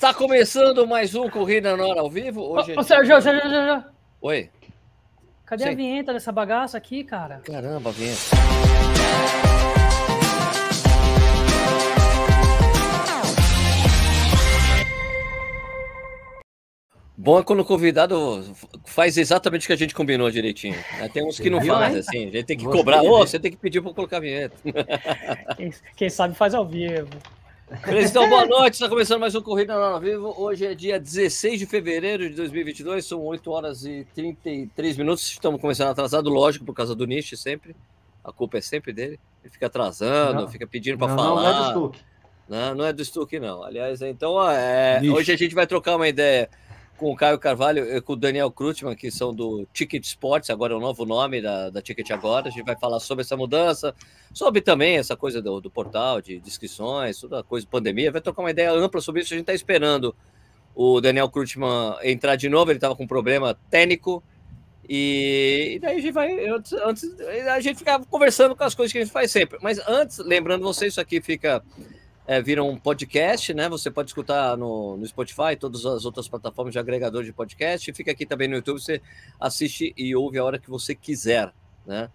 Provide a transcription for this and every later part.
Está começando mais um Corrida na Hora ao vivo. Hoje Ô, ô, Sérgio, Sérgio, Sérgio, Oi. cadê a vinheta dessa bagaça aqui, cara? Caramba, vinheta. Bom é quando o convidado faz exatamente o que a gente combinou direitinho. né? Tem uns que não fazem, assim. A gente tem que cobrar. Ô, você tem que pedir para colocar a vinheta. Quem, quem sabe faz ao vivo. Então, boa noite. Está começando mais um Corrida na Hora ao vivo. Hoje é dia 16 de fevereiro de 2022. São 8 horas e 33 minutos. Estamos começando atrasado, lógico, por causa do Nish sempre. A culpa é sempre dele. Ele fica atrasando, Não. fica pedindo para falar. não, é do Stuck. Não, não é do Stuck, não. Aliás, então, é, hoje a gente vai trocar uma ideia com o Caio Carvalho e com o Daniel Krutman, que são do Ticket Sports, agora é o novo nome da, da Ticket Agora. A gente vai falar sobre essa mudança, sobre também essa coisa do, do portal, de, inscrições, toda a coisa de pandemia. Vai trocar uma ideia ampla sobre isso. A gente está esperando o Daniel Krutman entrar de novo, ele estava com um problema técnico. E, e daí a gente vai. Antes, antes- a gente fica conversando com as coisas que a gente faz sempre. Mas antes, lembrando você, isso aqui fica. É, vira um podcast, né? Você pode escutar no, no Spotify, todas as outras plataformas de agregador de podcast. Fica aqui também no YouTube, você assiste e ouve a hora que você quiser, né?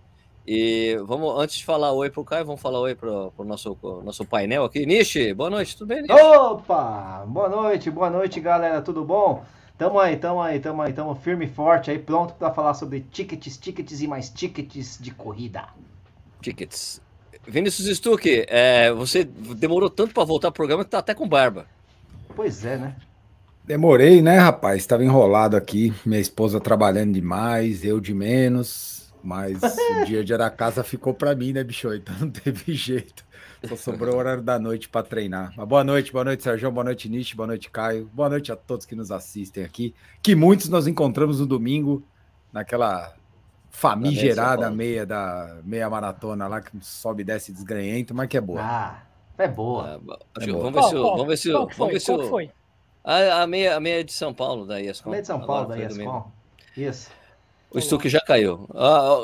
E vamos, antes de falar oi pro Caio, vamos falar oi pro, pro nosso, pro nosso painel aqui. Nishi, boa noite, tudo bem, Nishi? Opa! Boa noite, boa noite, galera. Tudo bom? Tamo aí, tamo aí, tamo aí, tamo firme e forte aí, pronto pra falar sobre tickets, tickets e mais tickets de corrida. Tickets. Vinícius Stuck, é, você demorou tanto para voltar pro programa que tá até com barba. Pois é, né? Demorei, né, rapaz? Estava enrolado aqui, minha esposa trabalhando demais, eu de menos, mas o dia a dia da casa ficou para mim, né, bicho? Então não teve jeito. Só sobrou o horário da noite para treinar. Mas boa noite, boa noite, Sérgio, boa noite, Nish, boa noite, Caio. Boa noite a todos que nos assistem aqui, que muitos nós encontramos no domingo, naquela famigerada Paulo. meia da meia maratona lá, que sobe e desce desgranhento, mas que é boa. Ah, é boa. Ah, bom, acho que boa. vamos ver se, o- Qual- vamos ver se, o- qual vamos ver se Qual foi? a, a meia, a meia de São Paulo da ESCOM. Meio de São Agora Paulo, da foi domingo. ESCOM. Isso. O Stuck já caiu. Ah,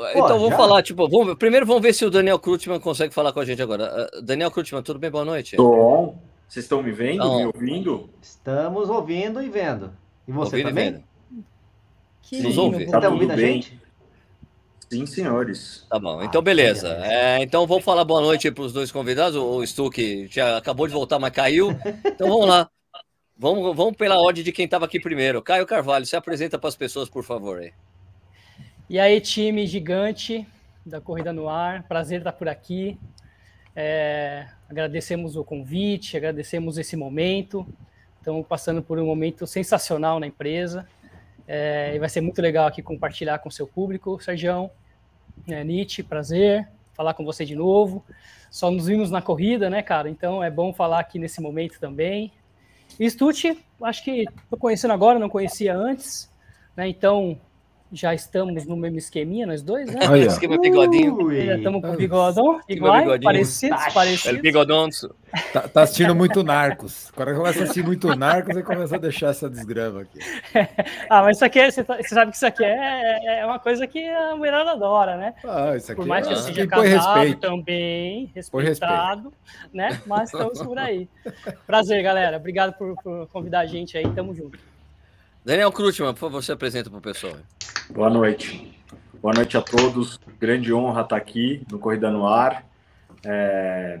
ah, então vamos já? falar, tipo, vamos, primeiro vamos ver se o Daniel Krutman consegue falar com a gente agora. Ah, Daniel Krutman, tudo bem? Boa noite. Tom, vocês estão me vendo, Não. me ouvindo? Estamos ouvindo e vendo. E você Ouvindo e também? vendo. Que Nos ouve? Você Tá tá ouvindo a gente? Sim, senhores. Tá bom, Ah, então beleza. beleza. É, então vamos falar boa noite para os dois convidados. O Stuck já acabou de voltar, mas caiu. Então vamos lá. Vamos, vamos pela ordem de quem estava aqui primeiro. Caio Carvalho, se apresenta para as pessoas, por favor. aí. E aí, time gigante da Corrida no Ar, prazer estar por aqui. É, agradecemos o convite, agradecemos esse momento. Estamos passando por um momento sensacional na empresa. É, e vai ser muito legal aqui compartilhar com o seu público, Sergião. É, Nietzsche, prazer falar com você de novo. Só nos vimos na corrida, né, cara? Então é bom falar aqui nesse momento também. E acho que estou conhecendo agora, não conhecia antes, né? Então já estamos no mesmo esqueminha, nós dois, né? Esquema bigodinho. Ui. Já estamos com bigodão, igual, parecidos, Tacho. El parecidos. bigodonço. Tá, tá assistindo muito Narcos. Quando começa a assistir muito Narcos, aí começa a deixar essa desgrama aqui. Ah, mas isso aqui, é, você, tá- sabe que isso aqui é, é uma coisa que a mulherada adora, né? Ah, isso aqui Por mais que é- eu seja casado respeito. também, respeitado, né? Mas estamos por aí. Prazer, galera. Obrigado por, por convidar a gente aí. Tamo junto. Daniel Krutman, por favor, se apresenta para o pessoal. Boa noite. Boa noite a todos. Grande honra estar aqui no Corrida no Ar. É,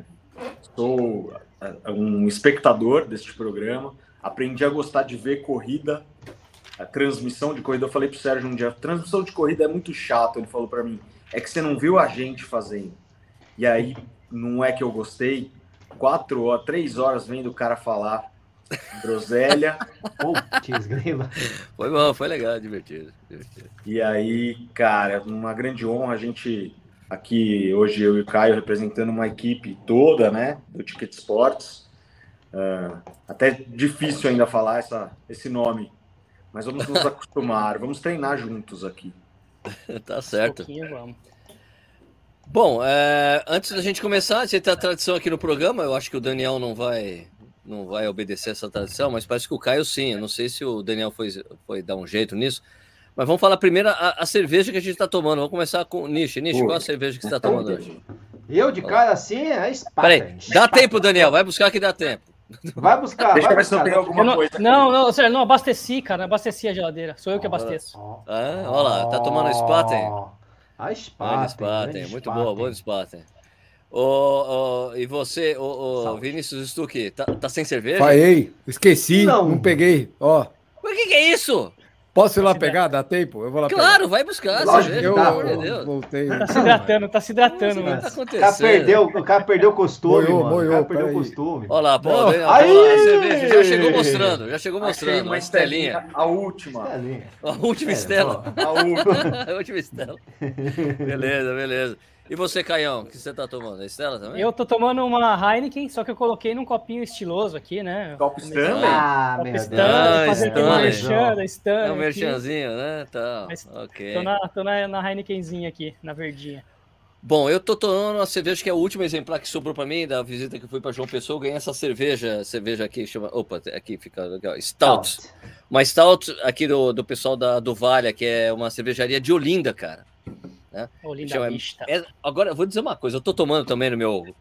Sou é, um espectador deste programa. Aprendi a gostar de ver corrida, a transmissão de corrida. Eu falei pro Sérgio um dia, transmissão de corrida é muito chato. Ele falou para mim, é que você não viu a gente fazendo. E aí, não é que eu gostei. Quatro horas, três horas vendo o cara falar groselha. Putz, grila. Foi bom, foi legal, divertido. divertido. E aí, cara, uma grande honra a gente aqui hoje eu e o Caio representando uma equipe toda, né, do Ticket Sports. Ah, até difícil ainda falar essa, esse nome, mas vamos nos acostumar, vamos treinar juntos aqui. tá certo. Um pouquinho, vamos. Bom, é, antes da gente começar, a gente tem a tradição aqui no programa. Eu acho que o Daniel não vai, não vai obedecer essa tradição, mas parece que o Caio sim. Eu não sei se o Daniel foi, foi dar um jeito nisso. Mas vamos falar primeiro a, a cerveja que a gente está tomando. Vamos começar com o Nish. Nish, qual a cerveja que você está tomando hoje? Eu de cara assim é Peraí, Spartan. dá tempo, Daniel. Vai buscar que dá tempo. Vai buscar. Deixa vai eu ver se eu tenho alguma não, coisa. aqui. não, não, sério, não abasteci, cara. Não abasteci a geladeira. Sou eu que abasteço. Ah, olha lá, tá tomando Spaten? A Grande Spaten. Spaten, muito boa, boa Spaten. Ô, ô, e você, ô, ô, Salve. Vinícius Stuck, tá, tá sem cerveja? Falhei, esqueci, Não. não, peguei. Ó, Mas o que, que é isso? posso ir lá pegar? Dá tempo? Eu vou lá Claro, vai buscar Lógico cerveja, pegar. de pô. Deus. voltei. Tá se hidratando, tá se hidratando, O que mano. tá O cara acontecendo? perdeu, o cara perdeu o costume, Moiou, mano. o cara perdeu o costume. Olha lá, pô, Aí! a cerveja já chegou mostrando, já chegou Achei mostrando. uma estelinha, a última. Estelinha. A última É, estela. A última. a última estela. Beleza, beleza. E você, Caião, o que você tá tomando? A Estela também? Eu tô tomando uma Heineken, só que eu coloquei num copinho estiloso aqui, né? Copo Stanley? Ah, Copo meu Deus. Stanley, fazer aquele Stanley. merchan da Stanley. É um merchanzinho, né? Tá, Mas ok. Tô, na, tô na, na Heinekenzinha aqui, na verdinha. Bom, eu tô tomando uma cerveja que é o último exemplar que sobrou pra mim da visita que eu fui pra João Pessoa. Eu ganhei essa cerveja, cerveja aqui, chama. Opa, aqui fica legal. Stout. Uma Stout aqui do, do pessoal da do Vale, que é uma cervejaria de Olinda, cara. Linda vista. É- agora, eu vou dizer uma coisa, eu tô tomando também no meu,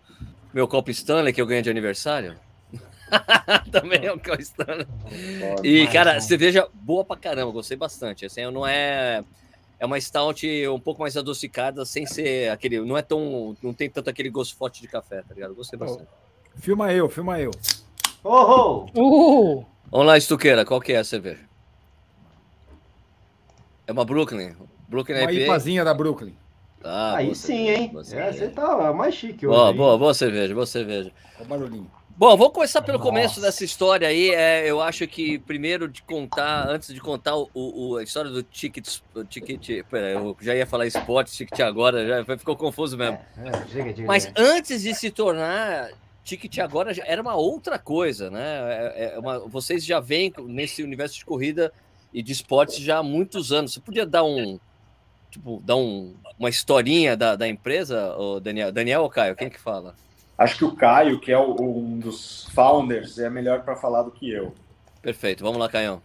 meu copo Stanley que eu ganhei de aniversário. também é um copo Stanley. E, Mas, cara, bom. cerveja boa pra caramba, gostei bastante. Assim, não é. É uma stout um pouco mais adocicada, sem ser aquele. Não é tão. Não tem tanto aquele gosto forte de café, tá ligado? Gostei bastante. Filma eu, filma eu. Oh, oh. Uh! Vamos lá, Estuqueira, qual que é a cerveja? É uma Brooklyn. Brooklyn Uma IPA. IPAzinha da Brooklyn. Ah, Aí sim, cerveja, hein? É, você tá mais chique hoje. Boa, hein? boa, boa cerveja, boa cerveja. Olha o barulhinho. Bom, vamos começar pelo começo Nossa. dessa história aí. É, eu acho que primeiro de contar, antes de contar o, o- a história do ticket, o ticket, pera, eu já ia falar esporte, ticket agora, já ficou confuso mesmo. É, diga, diga, Mas antes de se tornar ticket agora, já era uma outra coisa, né? É- é uma- vocês já vêm nesse universo de corrida e de esportes já há muitos anos. Você podia dar um, tipo, dar um, uma historinha da, da empresa, ô Daniel? Daniel ou Caio? Quem que fala? Acho que o Caio, que é o- um dos founders, é melhor para falar do que eu. Perfeito, vamos lá, Caião.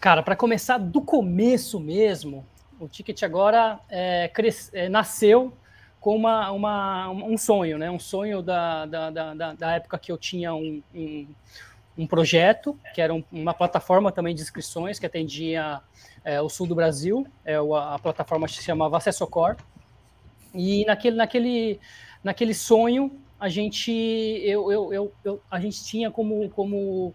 Cara, para começar do começo mesmo, o Ticket agora é, cres- é, nasceu com uma, uma- um sonho, né? Um sonho da, da, da, da- da época que eu tinha um, um, um projeto, que era um- uma plataforma também de inscrições que atendia é, o sul do Brasil. É, a, plataforma se chamava Acessocor. E naquele, naquele, naquele sonho, a gente, eu, eu, eu, eu- a gente tinha como, como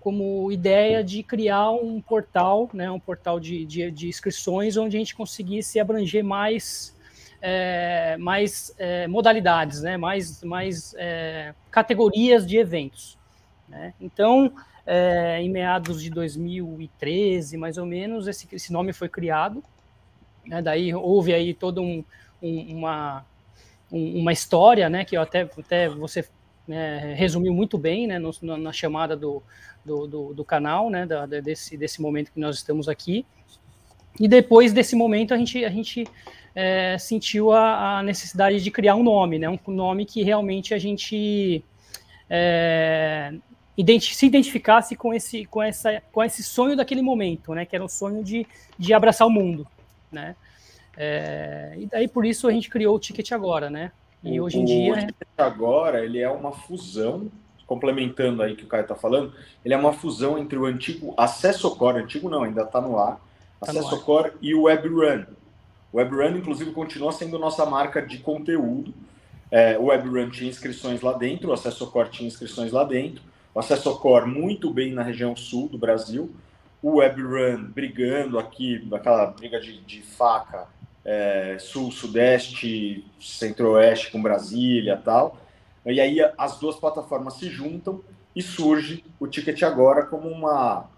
como ideia de criar um portal, né, um portal de, de, de inscrições onde a gente conseguisse abranger mais, é, mais é, modalidades, né, mais, mais é, categorias de eventos. Né? Então, é, em meados de 2013, mais ou menos, esse, esse nome foi criado. Né, daí houve aí toda um, um, uma, um, uma história, né, que até, até você né, resumiu muito bem né, no, na, na chamada do, do, do, do canal, né, da, desse, desse momento que nós estamos aqui. E depois desse momento a gente, a gente é, sentiu a, a, necessidade de criar um nome, né, um nome que realmente a gente é, identi se identificasse com esse, com, essa, com esse sonho daquele momento, né, que era um sonho de, de abraçar o mundo, né. É, e daí por isso a gente criou o Ticket Agora, né? E o, hoje em dia. O Ticket Agora ele é uma fusão complementando aí que o Caio está falando, ele é uma fusão entre o antigo Acesso Core, antigo não, ainda está no ar, tá Acesso no Core e o WebRun. O WebRun, inclusive, continua sendo nossa marca de conteúdo. É, o WebRun tinha inscrições lá dentro, o Acesso Core tinha inscrições lá dentro. O Acesso Core muito bem na região sul do Brasil. O WebRun brigando aqui, aquela briga de, de faca, é, sul, sudeste, centro-oeste com Brasília tal. E aí as duas plataformas se juntam e surge o Ticket Agora como uma,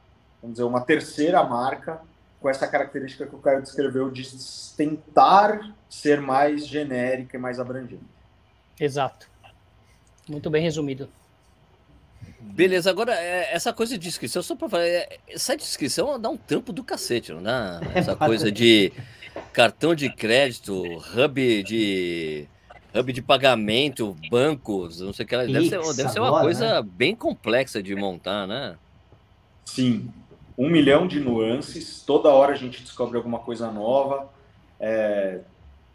vamos dizer, uma terceira marca com essa característica que o Caio descreveu de tentar ser mais genérica e mais abrangente. Exato. Muito bem resumido. Beleza, agora essa coisa de inscrição, só para falar, essa inscrição dá um trampo do cacete, não dá? Essa coisa de cartão de crédito, hub de hub de pagamento, bancos, não sei o que. Deve, Pix, ser, deve ser uma agora, coisa né? bem complexa de montar, né? Sim. Um milhão de nuances, toda hora a gente descobre alguma coisa nova, é,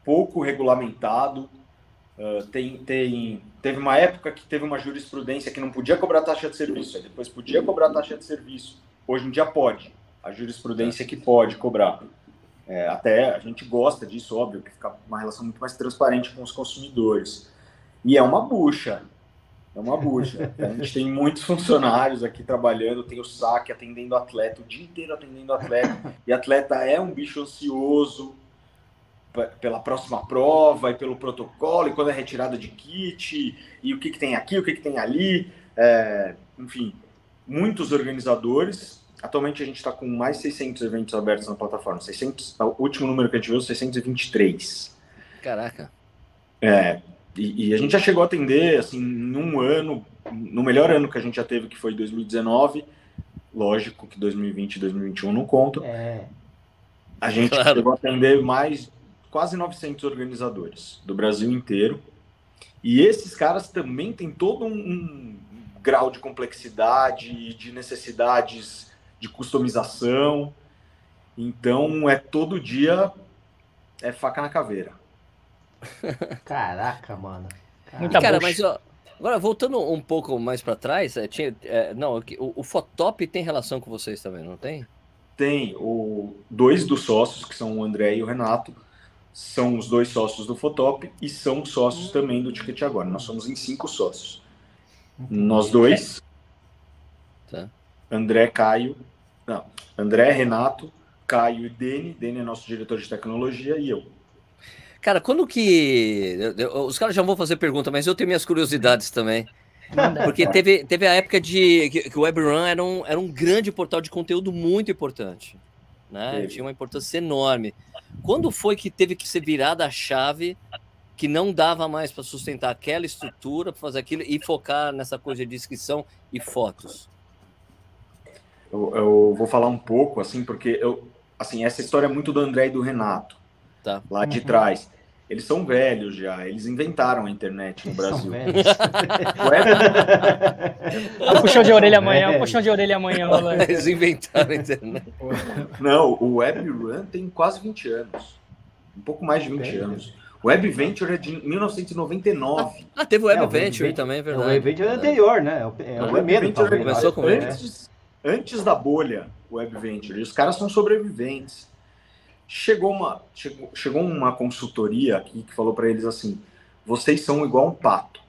pouco regulamentado. Uh, tem, tem, teve uma época que teve uma jurisprudência que não podia cobrar taxa de serviço, depois podia cobrar taxa de serviço. Hoje em dia pode. A jurisprudência que pode cobrar. É, até a gente gosta disso, óbvio, que fica uma relação muito mais transparente com os consumidores. E é uma bucha. É uma bucha. A gente tem muitos funcionários aqui trabalhando, tem o saque atendendo atleta, o dia inteiro atendendo atleta. E atleta é um bicho ansioso, pela próxima prova e pelo protocolo, e quando é retirada de kit, e o que, que tem aqui, o que, que tem ali. É, enfim, muitos organizadores. Atualmente a gente está com mais 600 eventos abertos na plataforma. 600, o último número que a gente viu, 623. Caraca. É, e, e, a gente já chegou a atender, assim, num ano, no melhor ano que a gente já teve, que foi 2019. Lógico que 2020 e 2021 não contam. É. A gente claro. chegou a atender mais quase 900 organizadores do Brasil inteiro. E esses caras também têm todo um, um grau de complexidade, de necessidades de customização. Então é todo dia é faca na caveira. Caraca, mano. Muita cara, mas ó, agora voltando um pouco mais para trás, é, tinha, é, não, o, o Fotop tem relação com vocês também, não tem? Tem. O, dois dos sócios, que são o André e o Renato, são os dois sócios do Fotop e são sócios também do Ticket Agora. Nós somos em cinco sócios. Nós dois, tá. André, Caio, não, André, Renato, Caio e Dene. Dene é nosso diretor de tecnologia e eu. Cara, quando que. Os caras já vão fazer pergunta, mas eu tenho minhas curiosidades também. Porque teve, teve a época de que, que o WebRun era um, era um grande portal de conteúdo muito importante. Né? Tinha uma importância enorme. Quando foi que teve que ser virada a chave que não dava mais para sustentar aquela estrutura, para fazer aquilo e focar nessa coisa de descrição e fotos? Eu, eu, vou falar um pouco, assim, porque eu, assim, essa história é muito do André e do Renato, tá. lá de uhum. trás. Eles são velhos já, eles inventaram a internet no Brasil. um puxão de orelha amanhã, um puxão de orelha amanhã. Eles inventaram a internet. Não, o Web Run tem quase 20 anos. Um pouco mais de 20 anos. O Web Venture é de 1999. Ah, teve o Web é, Venture também, é verdade. O Web Venture é anterior, né? É o, é o primeiro, talvez. Começou com antes, antes da bolha, o Web Venture. E os caras são sobreviventes. Chegou uma, chegou, chegou uma consultoria aqui que falou para eles assim: vocês são igual um pato.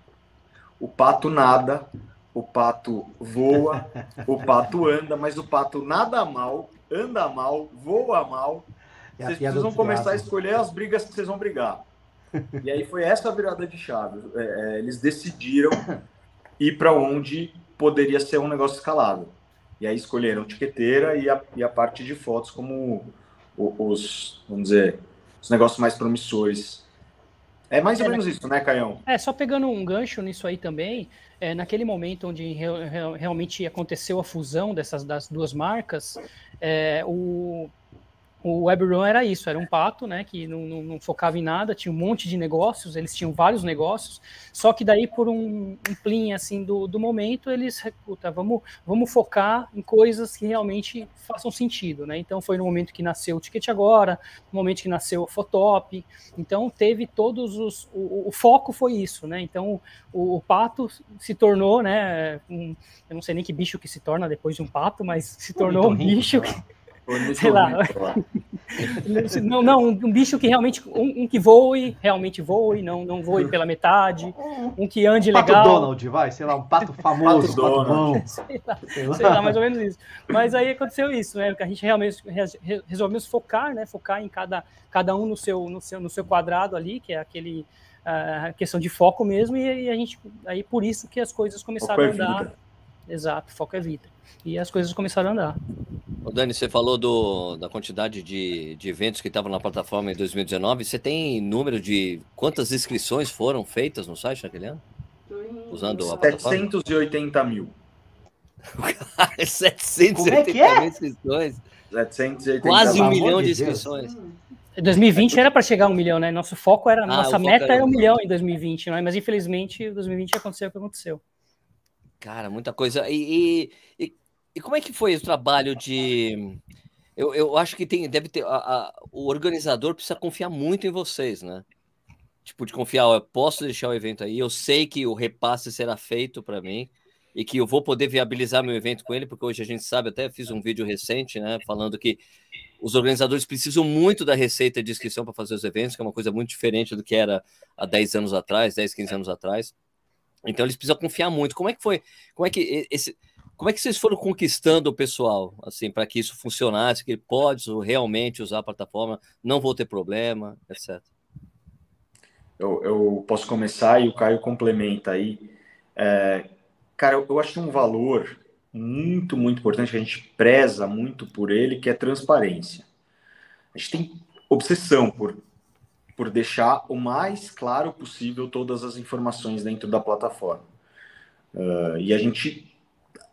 O pato nada, o pato voa, o pato anda, mas o pato nada mal, anda mal, voa mal. Vocês precisam começar a escolher as brigas que vocês vão brigar. E aí foi essa a virada de chave. É, é, eles decidiram ir para onde poderia ser um negócio escalável. E aí escolheram tiqueteira e a, e a parte de fotos como os, vamos dizer, os negócios mais promissores. É mais ou é, menos isso, né, Caião? É, só pegando um gancho nisso aí também, é, naquele momento onde re, realmente aconteceu a fusão dessas das duas marcas, é, o, o WebRun era isso, era um pato, né, que não, não, não, focava em nada, tinha um monte de negócios, eles tinham vários negócios, só que daí por um, um plim, assim, do, do momento, eles, puta, vamos, vamos focar em coisas que realmente façam sentido, né, então foi no momento que nasceu o Ticket Agora, no momento que nasceu o Fotop, então teve todos os, o, o foco foi isso, né, então o, o, pato se tornou, né, um, eu não sei nem que bicho que se torna depois de um pato, mas se tornou um bicho que sei lá. não, não, um bicho que realmente, um, um, que voe, realmente voe, não, não voe pela metade, um que ande pato legal. Pato Donald, vai, sei lá, um pato famoso, pato, pato bom. Sei lá, sei lá. sei lá, mais ou menos isso. Mas aí aconteceu isso, né, que a gente realmente resolvemos focar, né, focar em cada, cada um no seu, no seu, no seu quadrado ali, que é aquele a questão de foco mesmo, e, e a gente, aí por isso que as coisas começaram a andar. Exato, foco é vida. E as coisas começaram a andar. Ô Dani, você falou do, da quantidade de, de eventos que estavam na plataforma em 2019. Você tem número de quantas inscrições foram feitas no site naquele ano? Usando a plataforma? 780 mil. 780 Como é é? mil inscrições. 780 Quase um milhão de inscrições. Em 2020 era para chegar a um milhão, né? Nosso foco era, ah, nossa meta era um milhão em 2020, né? mas infelizmente em 2020 aconteceu o que aconteceu. Cara, muita coisa. E, e, e, como é que foi o trabalho de. Eu, eu acho que tem, deve ter. A, a, o organizador precisa confiar muito em vocês, né? tipo, de confiar, eu posso deixar o evento aí, eu sei que o repasse será feito para mim e que eu vou poder viabilizar meu evento com ele, porque hoje a gente sabe, até fiz um vídeo recente, né, falando que os organizadores precisam muito da receita de inscrição para fazer os eventos, que é uma coisa muito diferente do que era há 10 anos atrás, 10, 15 anos atrás. Então eles precisam confiar muito. Como é que foi? Como é que esse como é que vocês foram conquistando o pessoal, assim, para que isso funcionasse, que ele pode realmente usar a plataforma, não vou ter problema, etc. Eu, eu posso começar e o Caio complementa aí. É, cara, eu, eu acho um valor muito, muito importante, que a gente preza muito por ele, que é transparência. A gente tem obsessão por, por deixar o mais claro possível todas as informações dentro da plataforma. Uh, e a gente,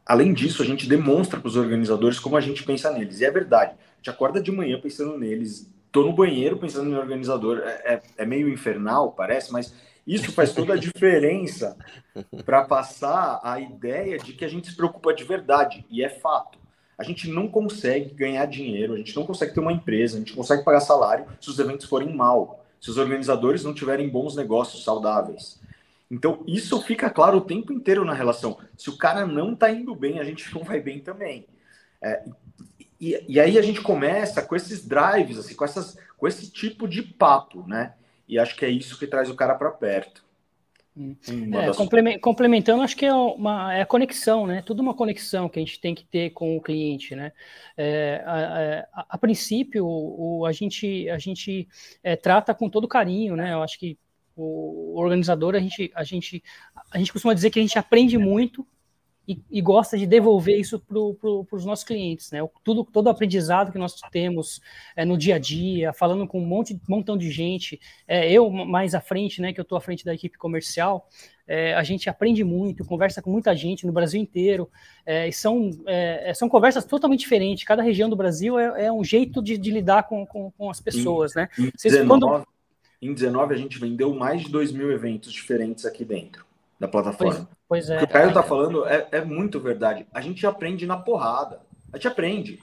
além disso, a gente demonstra para os organizadores como a gente pensa neles. E é verdade, a gente acorda de manhã pensando neles, tô no banheiro pensando no organizador. É, é, é meio infernal, parece, mas isso faz toda a diferença para passar a ideia de que a gente se preocupa de verdade, e é fato. A gente não consegue ganhar dinheiro, a gente não consegue ter uma empresa, a gente não consegue pagar salário se os eventos forem mal, se os organizadores não tiverem bons negócios saudáveis. Então, isso fica claro o tempo inteiro na relação. Se o cara não está indo bem, a gente não vai bem também. É, e, e, aí a gente começa com esses drives, assim, com, essas, com esse tipo de papo, né? E acho que é isso que traz o cara para perto. Hum. É, das... complementando, acho que é uma é a conexão, né? Tudo uma conexão que a gente tem que ter com o cliente, né? É, a, a, a, princípio, o, a gente, a gente é, trata com todo carinho, né? Eu acho que o organizador, a gente, a gente, a gente costuma dizer que a gente aprende muito e, e gosta de devolver isso para pro, os nossos clientes, né? Tudo, todo o aprendizado que nós temos é, no dia a dia, falando com um monte, montão de gente, é, eu mais à frente, né? Que eu estou à frente da equipe comercial, é, a gente aprende muito, conversa com muita gente no Brasil inteiro, é, e são, é, são conversas totalmente diferentes. Cada região do Brasil é, é um jeito de, de lidar com, com, com, as pessoas, em, né? Em, Vocês, 19, quando... em 19, a gente vendeu mais de 2 mil eventos diferentes aqui dentro da plataforma. Pois, pois é. O que o Caio está falando é, é muito verdade. A gente aprende na porrada. A gente aprende.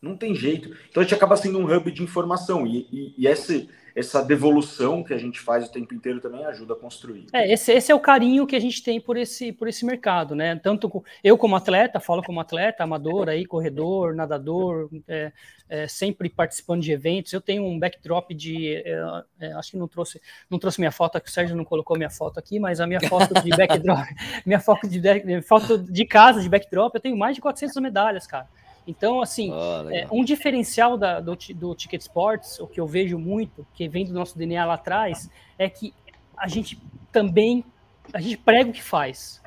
Não tem jeito. Então a gente acaba sendo um hub de informação. E, e, e esse, essa devolução que a gente faz o tempo inteiro também ajuda a construir. É, esse, esse é o carinho que a gente tem por esse, por esse mercado, né? Tanto eu como atleta, falo como atleta, amador aí, corredor, nadador, é, é, sempre participando de eventos. Eu tenho um backdrop de, é, é acho que não trouxe, não trouxe minha foto, aqui, o Sérgio não colocou minha foto aqui, mas a minha foto de backdrop, minha foto de, foto de casa de backdrop, eu tenho mais de 400 medalhas, cara. Então, assim, oh, é, um diferencial da, do, do Ticket Sports, o que eu vejo muito, que vem do nosso DNA lá atrás, é que a gente também, a gente prega o que faz.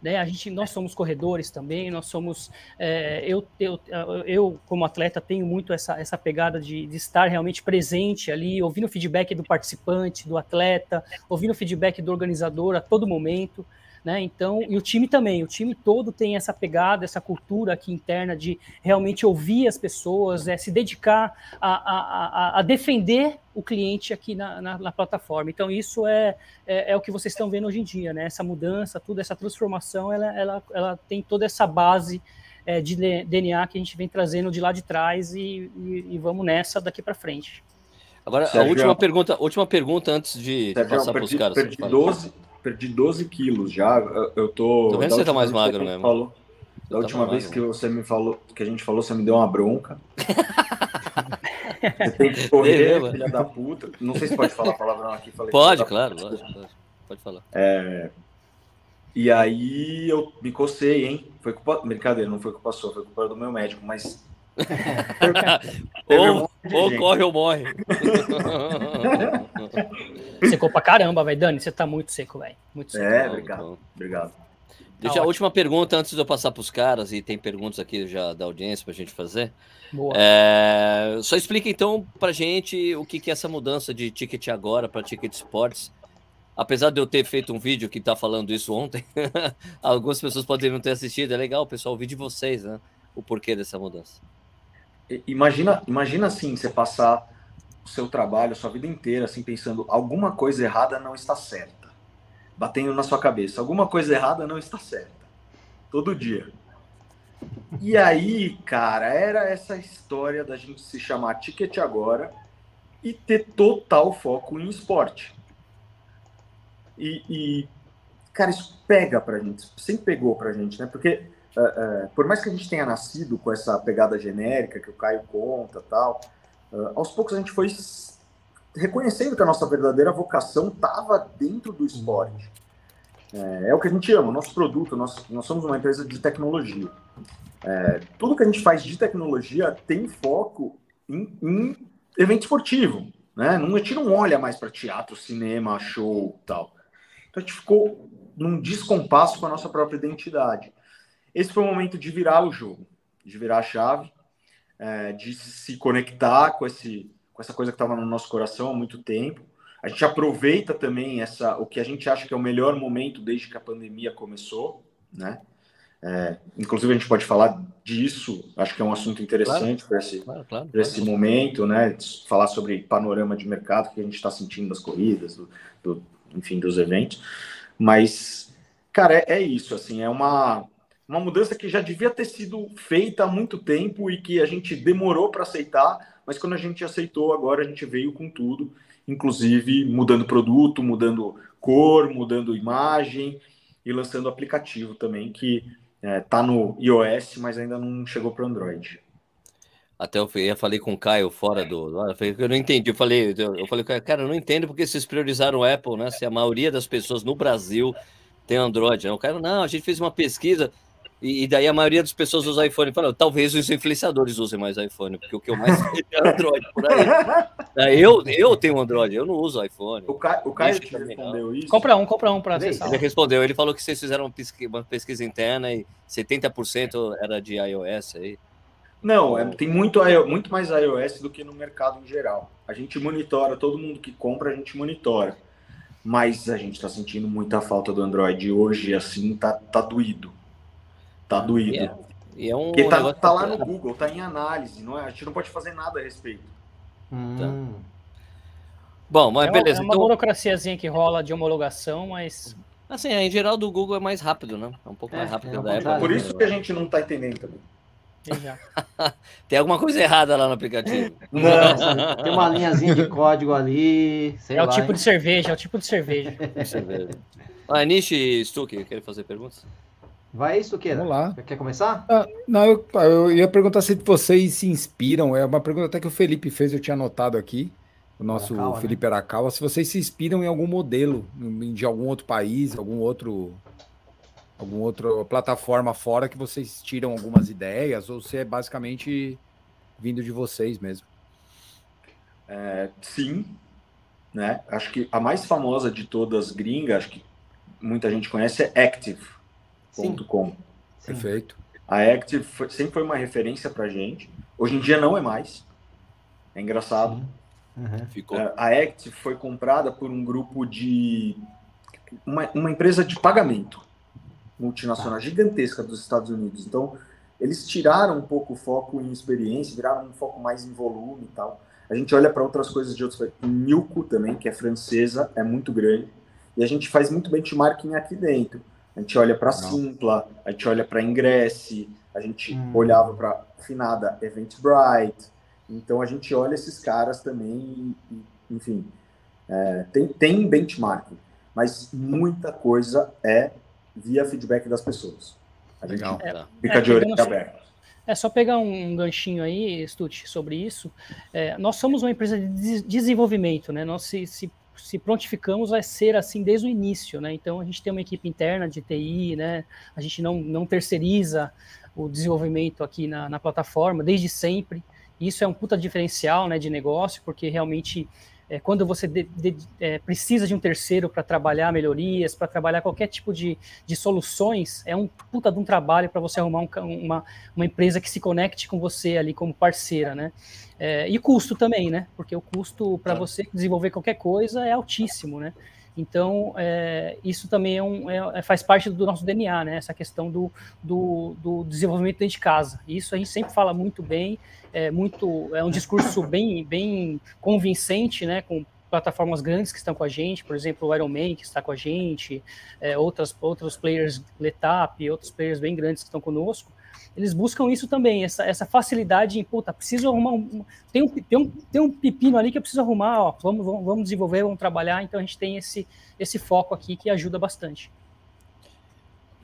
Né? A gente, nós somos corredores também, nós somos. É, eu, eu, eu, como atleta, tenho muito essa, essa pegada de, de estar realmente presente ali, ouvindo o feedback do participante, do atleta, ouvindo o feedback do organizador a todo momento. Né? Então, e o time também, o time todo tem essa pegada, essa cultura aqui interna de realmente ouvir as pessoas, é, se dedicar a, a, a, a defender o cliente aqui na, na, na plataforma. Então, isso é, é, é, o que vocês estão vendo hoje em dia, né? Essa mudança, tudo, essa transformação, ela, ela, ela tem toda essa base é, de DNA que a gente vem trazendo de lá de trás e, e, e vamos nessa daqui para frente. Agora, Sérgio, a última pergunta, última pergunta antes de Sérgio, passar para os caras. Perdi 12, perdi 12 quilos já. Eu tô. Tô vendo que você tá mais magro mesmo. Falou, da tá última vez magro. que você me falou, que a gente falou, você me deu uma bronca. você tem que correr, filha da puta. Não sei se pode falar palavrão aqui. Falei, pode, claro, pode, pode, pode falar. É, e aí eu me cocei, hein? Foi culpa. Brincadeira, não foi culpa sua, foi culpa do meu médico, mas. ou, ou corre ou morre. Secou pra caramba, velho. Dani, você tá muito seco, velho. Muito seco. É, obrigado. Obrigado. Deixa tá a última pergunta antes de eu passar para os caras, e tem perguntas aqui já da audiência para a gente fazer. Boa. É, só explica então para gente o que, que é essa mudança de ticket agora para ticket sports. Apesar de eu ter feito um vídeo que está falando isso ontem, algumas pessoas poderiam ter assistido. É legal, pessoal, ouvir de vocês, né? O porquê dessa mudança. Imagina, imagina assim, você passar o seu trabalho, a sua vida inteira, assim, pensando alguma coisa errada não está certa. Batendo na sua cabeça, alguma coisa errada não está certa. Todo dia. E aí, cara, era essa história da gente se chamar Ticket Agora e ter total foco em esporte. E, e, cara, isso pega pra gente, sempre pegou pra gente, né? Porque uh, uh, por mais que a gente tenha nascido com essa pegada genérica que o Caio conta tal, uh, aos poucos a gente foi reconhecendo que a nossa verdadeira vocação estava dentro do esporte. É, é, o que a gente ama, nosso produto, nós, nós somos uma empresa de tecnologia. É, tudo que a gente faz de tecnologia tem foco em, em evento esportivo, né? Não, a gente não olha mais para teatro, cinema, show tal. Então a gente ficou num descompasso com a nossa própria identidade. Esse foi o momento de virar o jogo, de virar a chave, é, de se conectar com, esse, com essa coisa que estava no nosso coração há muito tempo. A gente aproveita também essa, o que a gente acha que é o melhor momento desde que a pandemia começou, né? É, inclusive, a gente pode falar disso, acho que é um assunto interessante claro, para esse, claro, claro, esse momento, né? Falar sobre panorama de mercado que a gente está sentindo das corridas, do, do, enfim, dos eventos. Mas, cara, é, é, isso, assim, é uma, uma mudança que já devia ter sido feita há muito tempo e que a gente demorou para aceitar, mas quando a gente aceitou, agora a gente veio com tudo, inclusive mudando produto, mudando cor, mudando imagem e lançando aplicativo também, que é, tá no iOS, mas ainda não chegou para Android. Até eu, eu falei com o Caio fora do. Eu não entendi. Eu falei, eu falei, cara, eu não entendo porque vocês priorizaram o Apple, né? Se a maioria das pessoas no Brasil tem Android. Né? O cara, não, a gente fez uma pesquisa. E, e, daí a maioria das pessoas usa iPhone. Fala, talvez os influenciadores usem mais iPhone, porque o que eu mais é Android por aí. eu, eu tenho Android, eu não uso iPhone. O, Ca, o Caio te respondeu isso? Compra um, compra um para acessar. Ele respondeu, ele falou que vocês fizeram uma pesquisa, uma pesquisa interna e 70% era de iOS aí. Não, é, tem muito, muito mais iOS do que no mercado em geral. A gente monitora, todo mundo que compra, a gente monitora. Mas a gente está sentindo muita falta do Android hoje, assim, tá, tá doído Tá doído. E é, e é um Porque tá, tá lá no Google, tá em análise, não é? A gente não pode fazer nada a respeito. Hum. Tá. Bom, mas é beleza. É uma então... burocraciazinha que rola de homologação, mas. Assim, em geral do Google é mais rápido, né? É um pouco é, mais rápido é da Apple. Por isso que a gente não tá entendendo também. tem alguma coisa errada lá no aplicativo. Não, tem uma linhazinha de código ali. é lá, o tipo hein? de cerveja, é o tipo de cerveja. cerveja. Ah, Nishi Stuck, quer fazer perguntas? Vai isso, que Vamos lá. Quer começar? Ah, não, eu, eu ia perguntar se vocês se inspiram. É uma pergunta até que o Felipe fez, eu tinha anotado aqui. O nosso né? Felipe né? Se vocês se inspiram em algum modelo de algum outro país, algum outro alguma outra plataforma fora que vocês tiram algumas ideias, ou se é basicamente vindo de vocês mesmo? É, sim, né? Acho que a mais famosa de todas gringas, acho que muita gente conhece, é Active Com. Perfeito. A Active foi, sempre foi uma referência para gente. Hoje em dia não é mais. É engraçado. Uhum. Ficou. É, a Active foi comprada por um grupo de uma, uma empresa de pagamento multinacional tá. gigantesca dos Estados Unidos. Então eles tiraram um pouco o foco em experiência, viraram um foco mais em volume e tal. A gente olha para outras coisas de outros Milko também, que é francesa, é muito grande. E a gente faz muito benchmarking aqui dentro. A gente olha para Simpla, a gente olha para Ingresse, a gente hum. olhava para finada Eventbrite. Então a gente olha esses caras também, e, enfim, é, tem, tem benchmarking, mas muita coisa é via feedback das pessoas. A gente Legal. fica é, de orelha aberta. É só pegar um ganchinho aí, Stut, sobre isso. É, nós somos uma empresa de desenvolvimento, né? Nós se, se se prontificamos a ser assim desde o início, né? Então a gente tem uma equipe interna de TI, né? A gente não, não terceiriza o desenvolvimento aqui na, na plataforma desde sempre. Isso é um puta diferencial, né, de negócio, porque realmente é, quando você de, de, é, precisa de um terceiro para trabalhar melhorias, para trabalhar qualquer tipo de, de soluções, é um puta de um trabalho para você arrumar um, uma, uma empresa que se conecte com você ali como parceira, né? É, e custo também, né? Porque o custo para você desenvolver qualquer coisa é altíssimo, né? Então, é, isso também é um, é, é faz parte do nosso DNA, né? Essa questão do, do, do, desenvolvimento dentro de casa. Isso a gente sempre fala muito bem, é, muito, é um discurso bem, bem convincente, né? Com plataformas grandes que estão com a gente, por exemplo, o Ironman que está com a gente, é, outras, outros players Letap, outros players bem grandes que estão conosco, eles buscam isso também, essa, essa facilidade em, puta, preciso arrumar um, tem um, tem um, tem um pepino ali que eu preciso arrumar, ó, vamos, vamos, vamos desenvolver, vamos trabalhar, então a gente tem esse, esse foco aqui que ajuda bastante.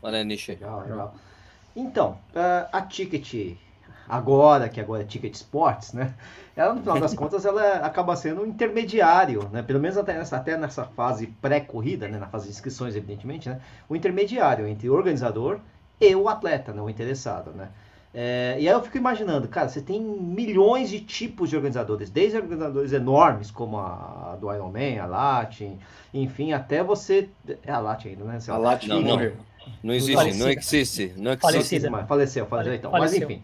Olha, Nishi. Legal, legal. Então, a Ticket agora, que agora é Ticket Sports, né? Ela, no final das contas, ela acaba sendo um intermediário, né? Pelo menos até nessa, até nessa fase pré-corrida, né? Na fase de inscrições, evidentemente, né? O intermediário entre o organizador e o atleta, né? O interessado, né? É, e aí eu fico imaginando, cara, você tem milhões de tipos de organizadores, desde organizadores enormes, como a, a do Ironman, a Latin, enfim, até você... É a Latin ainda, né? A Latin não, não, não existe, Falecida. não existe, não existe. Falecida. Mas faleceu, faleceu então. Faleceu. Mas enfim.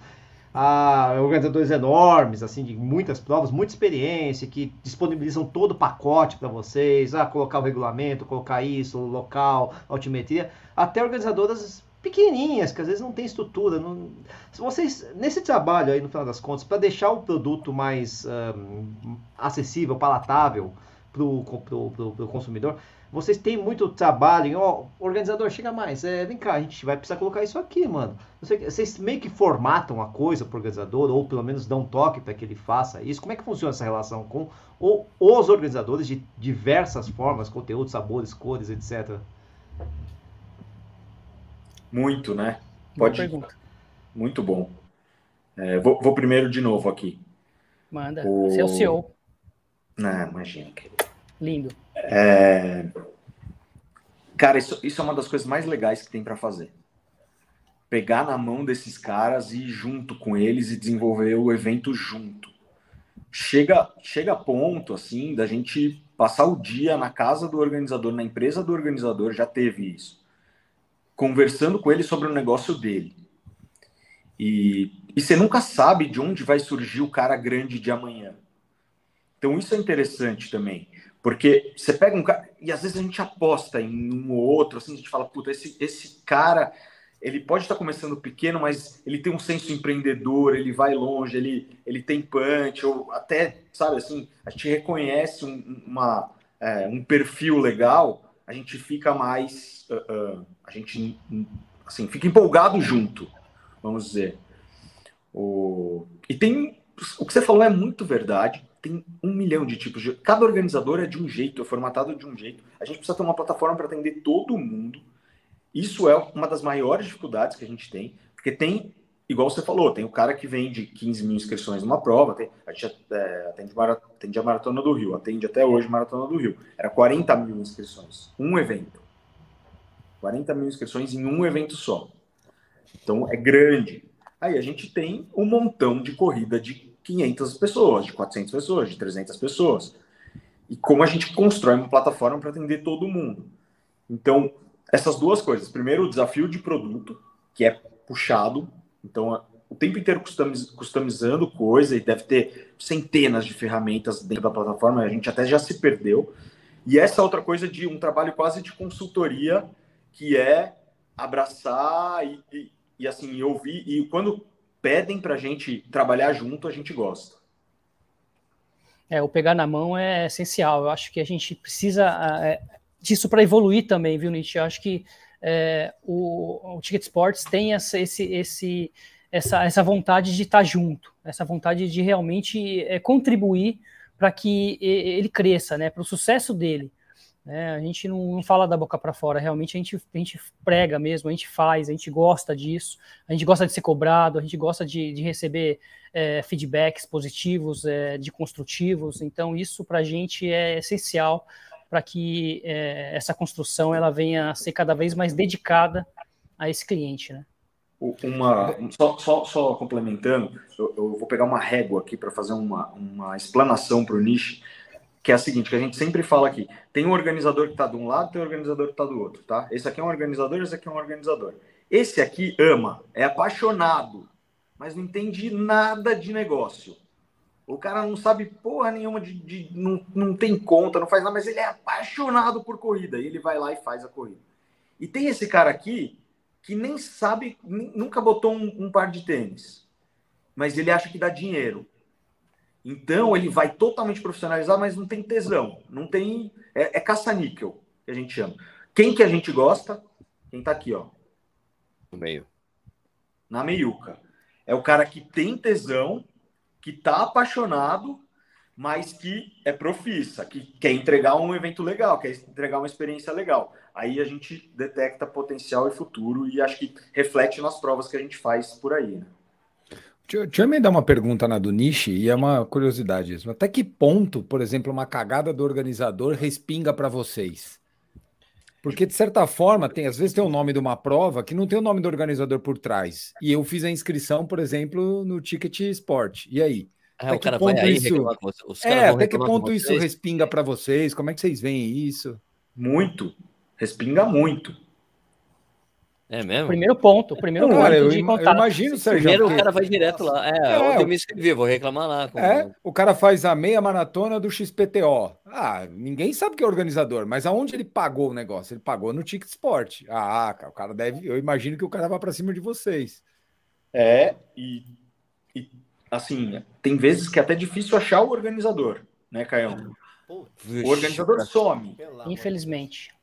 Há organizadores enormes, assim, de muitas provas, muita experiência, que disponibilizam todo o pacote para vocês, ah, colocar o regulamento, colocar isso, local, altimetria, até organizadoras pequenininhas, que às vezes não tem estrutura. Não... Vocês, nesse trabalho aí, no final das contas, para deixar o produto mais ahm, acessível, palatável para o consumidor, vocês têm muito trabalho em, ó, organizador, chega mais, é, vem cá, a gente vai precisar colocar isso aqui, mano. Você- Vocês meio que formatam a coisa pro organizador, ou pelo menos dão um toque para que ele faça isso. Como é que funciona essa relação com o- os organizadores de diversas formas, conteúdos, sabores, cores, etc. Muito, né? Pode. Muito bom. É, vou, vou primeiro de novo aqui. Manda. O- Você é o CEO. Ah, imagina. Lindo. É, Cara, isso, isso é uma das coisas mais legais que tem para fazer. Pegar na mão desses caras e ir junto com eles e desenvolver o evento junto. Chega, chega a ponto, assim, da gente passar o dia na casa do organizador, na empresa do organizador, já teve isso. Conversando com ele sobre o negócio dele. E, e você nunca sabe de onde vai surgir o cara grande de amanhã. Então isso é interessante também. Porque você pega um cara. E às vezes a gente aposta em um ou outro, assim, a gente fala, puta, esse, esse cara, ele pode estar começando pequeno, mas ele tem um senso empreendedor, ele vai longe, ele, ele tem punch, ou até, sabe, assim, a gente reconhece um, uma, é, um perfil legal, a gente fica mais. ah, a gente, assim, fica empolgado junto, vamos dizer. O... E tem. O que você falou é muito verdade tem um milhão de tipos de. Cada organizador é de um jeito, é formatado de um jeito. A gente precisa ter uma plataforma para atender todo mundo. Isso é uma das maiores dificuldades que a gente tem, porque tem, igual você falou, tem o cara que vende 15 mil inscrições numa prova, tem, a gente é, atende, atende a Maratona do Rio, atende até hoje a Maratona do Rio. Era 40 mil inscrições, um evento. 40 mil inscrições em um evento só. Então é grande. Aí a gente tem um montão de corrida de 500 pessoas, de 400 pessoas, de 300 pessoas. E como a gente constrói uma plataforma para atender todo mundo. Então, essas duas coisas. Primeiro, o desafio de produto, que é puxado. Então, o tempo inteiro customiz- customizando coisa e deve ter centenas de ferramentas dentro da plataforma. A gente até já se perdeu. E essa outra coisa de um trabalho quase de consultoria, que é abraçar e, e, e, assim, ouvir. E quando pedem para a gente trabalhar junto, a gente gosta. É, o pegar na mão é essencial. Eu acho que a gente precisa ah, é, disso para evoluir também, viu, Nietzsche? Eu acho que é, o, o Ticket Sports tem essa, esse, esse, essa, essa vontade de estar junto, essa vontade de realmente é, contribuir para que ele cresça, né, para o sucesso dele. Né? a gente não, não fala da boca para fora, realmente a gente, a gente prega mesmo, a gente faz, a gente gosta disso, a gente gosta de ser cobrado, a gente gosta de, de receber é, feedbacks positivos, é, de construtivos. Então, isso para a gente é essencial para que é, essa construção ela venha a ser cada vez mais dedicada a esse cliente, né? Uma, só, só, só complementando, eu, eu vou pegar uma régua aqui para fazer uma, uma explanação para o niche, que é a seguinte, que a gente sempre fala aqui, tem um organizador que está de um lado, tem um organizador que está do outro, tá? Esse aqui é um organizador, esse aqui é um organizador. Esse aqui ama, é apaixonado, mas não entende nada de negócio. O cara não sabe porra nenhuma de, de- não, não tem conta, não faz nada, mas ele é apaixonado por corrida e ele vai lá e faz a corrida. E tem esse cara aqui que nem sabe, nunca botou um, um par de tênis, mas ele acha que dá dinheiro. Então ele vai totalmente profissionalizar, mas não tem tesão, não tem. É, é caça-níquel, que a gente chama. Quem que a gente gosta? Quem tá aqui, ó. No meio. na meiuca. É o cara que tem tesão, que tá apaixonado, mas que é profissa, que quer entregar um evento legal, quer entregar uma experiência legal. Aí a gente detecta potencial e futuro e acho que reflete nas provas que a gente faz por aí. Né? Deixa, deixa eu emendar uma pergunta na do Nishi, e é uma curiosidade isso. Até que ponto, por exemplo, uma cagada do organizador respinga para vocês? Porque, de certa forma, tem às vezes tem o nome de uma prova que não tem o nome do organizador por trás. E eu fiz a inscrição, por exemplo, no Ticket Sport. E aí? É, até o cara vai aí isso... Os é, até que ponto isso respinga para vocês? Como é que vocês veem isso? Muito. Respinga muito. É mesmo? Primeiro ponto, primeiro não, ponto cara, eu, eu, imagino, Sérgio. Primeiro o cara vai direto lá. É, é eu me inscrevi, vou reclamar lá. Com... É, o cara faz a meia maratona do XPTO. Ah, ninguém sabe que é organizador, mas aonde ele pagou o negócio? Ele pagou no Ticket Sport. Ah, o cara deve. Eu imagino que o cara vai para cima de vocês. É, e, e assim, tem vezes que é até difícil achar o organizador, né, Caião? O organizador some. Infelizmente.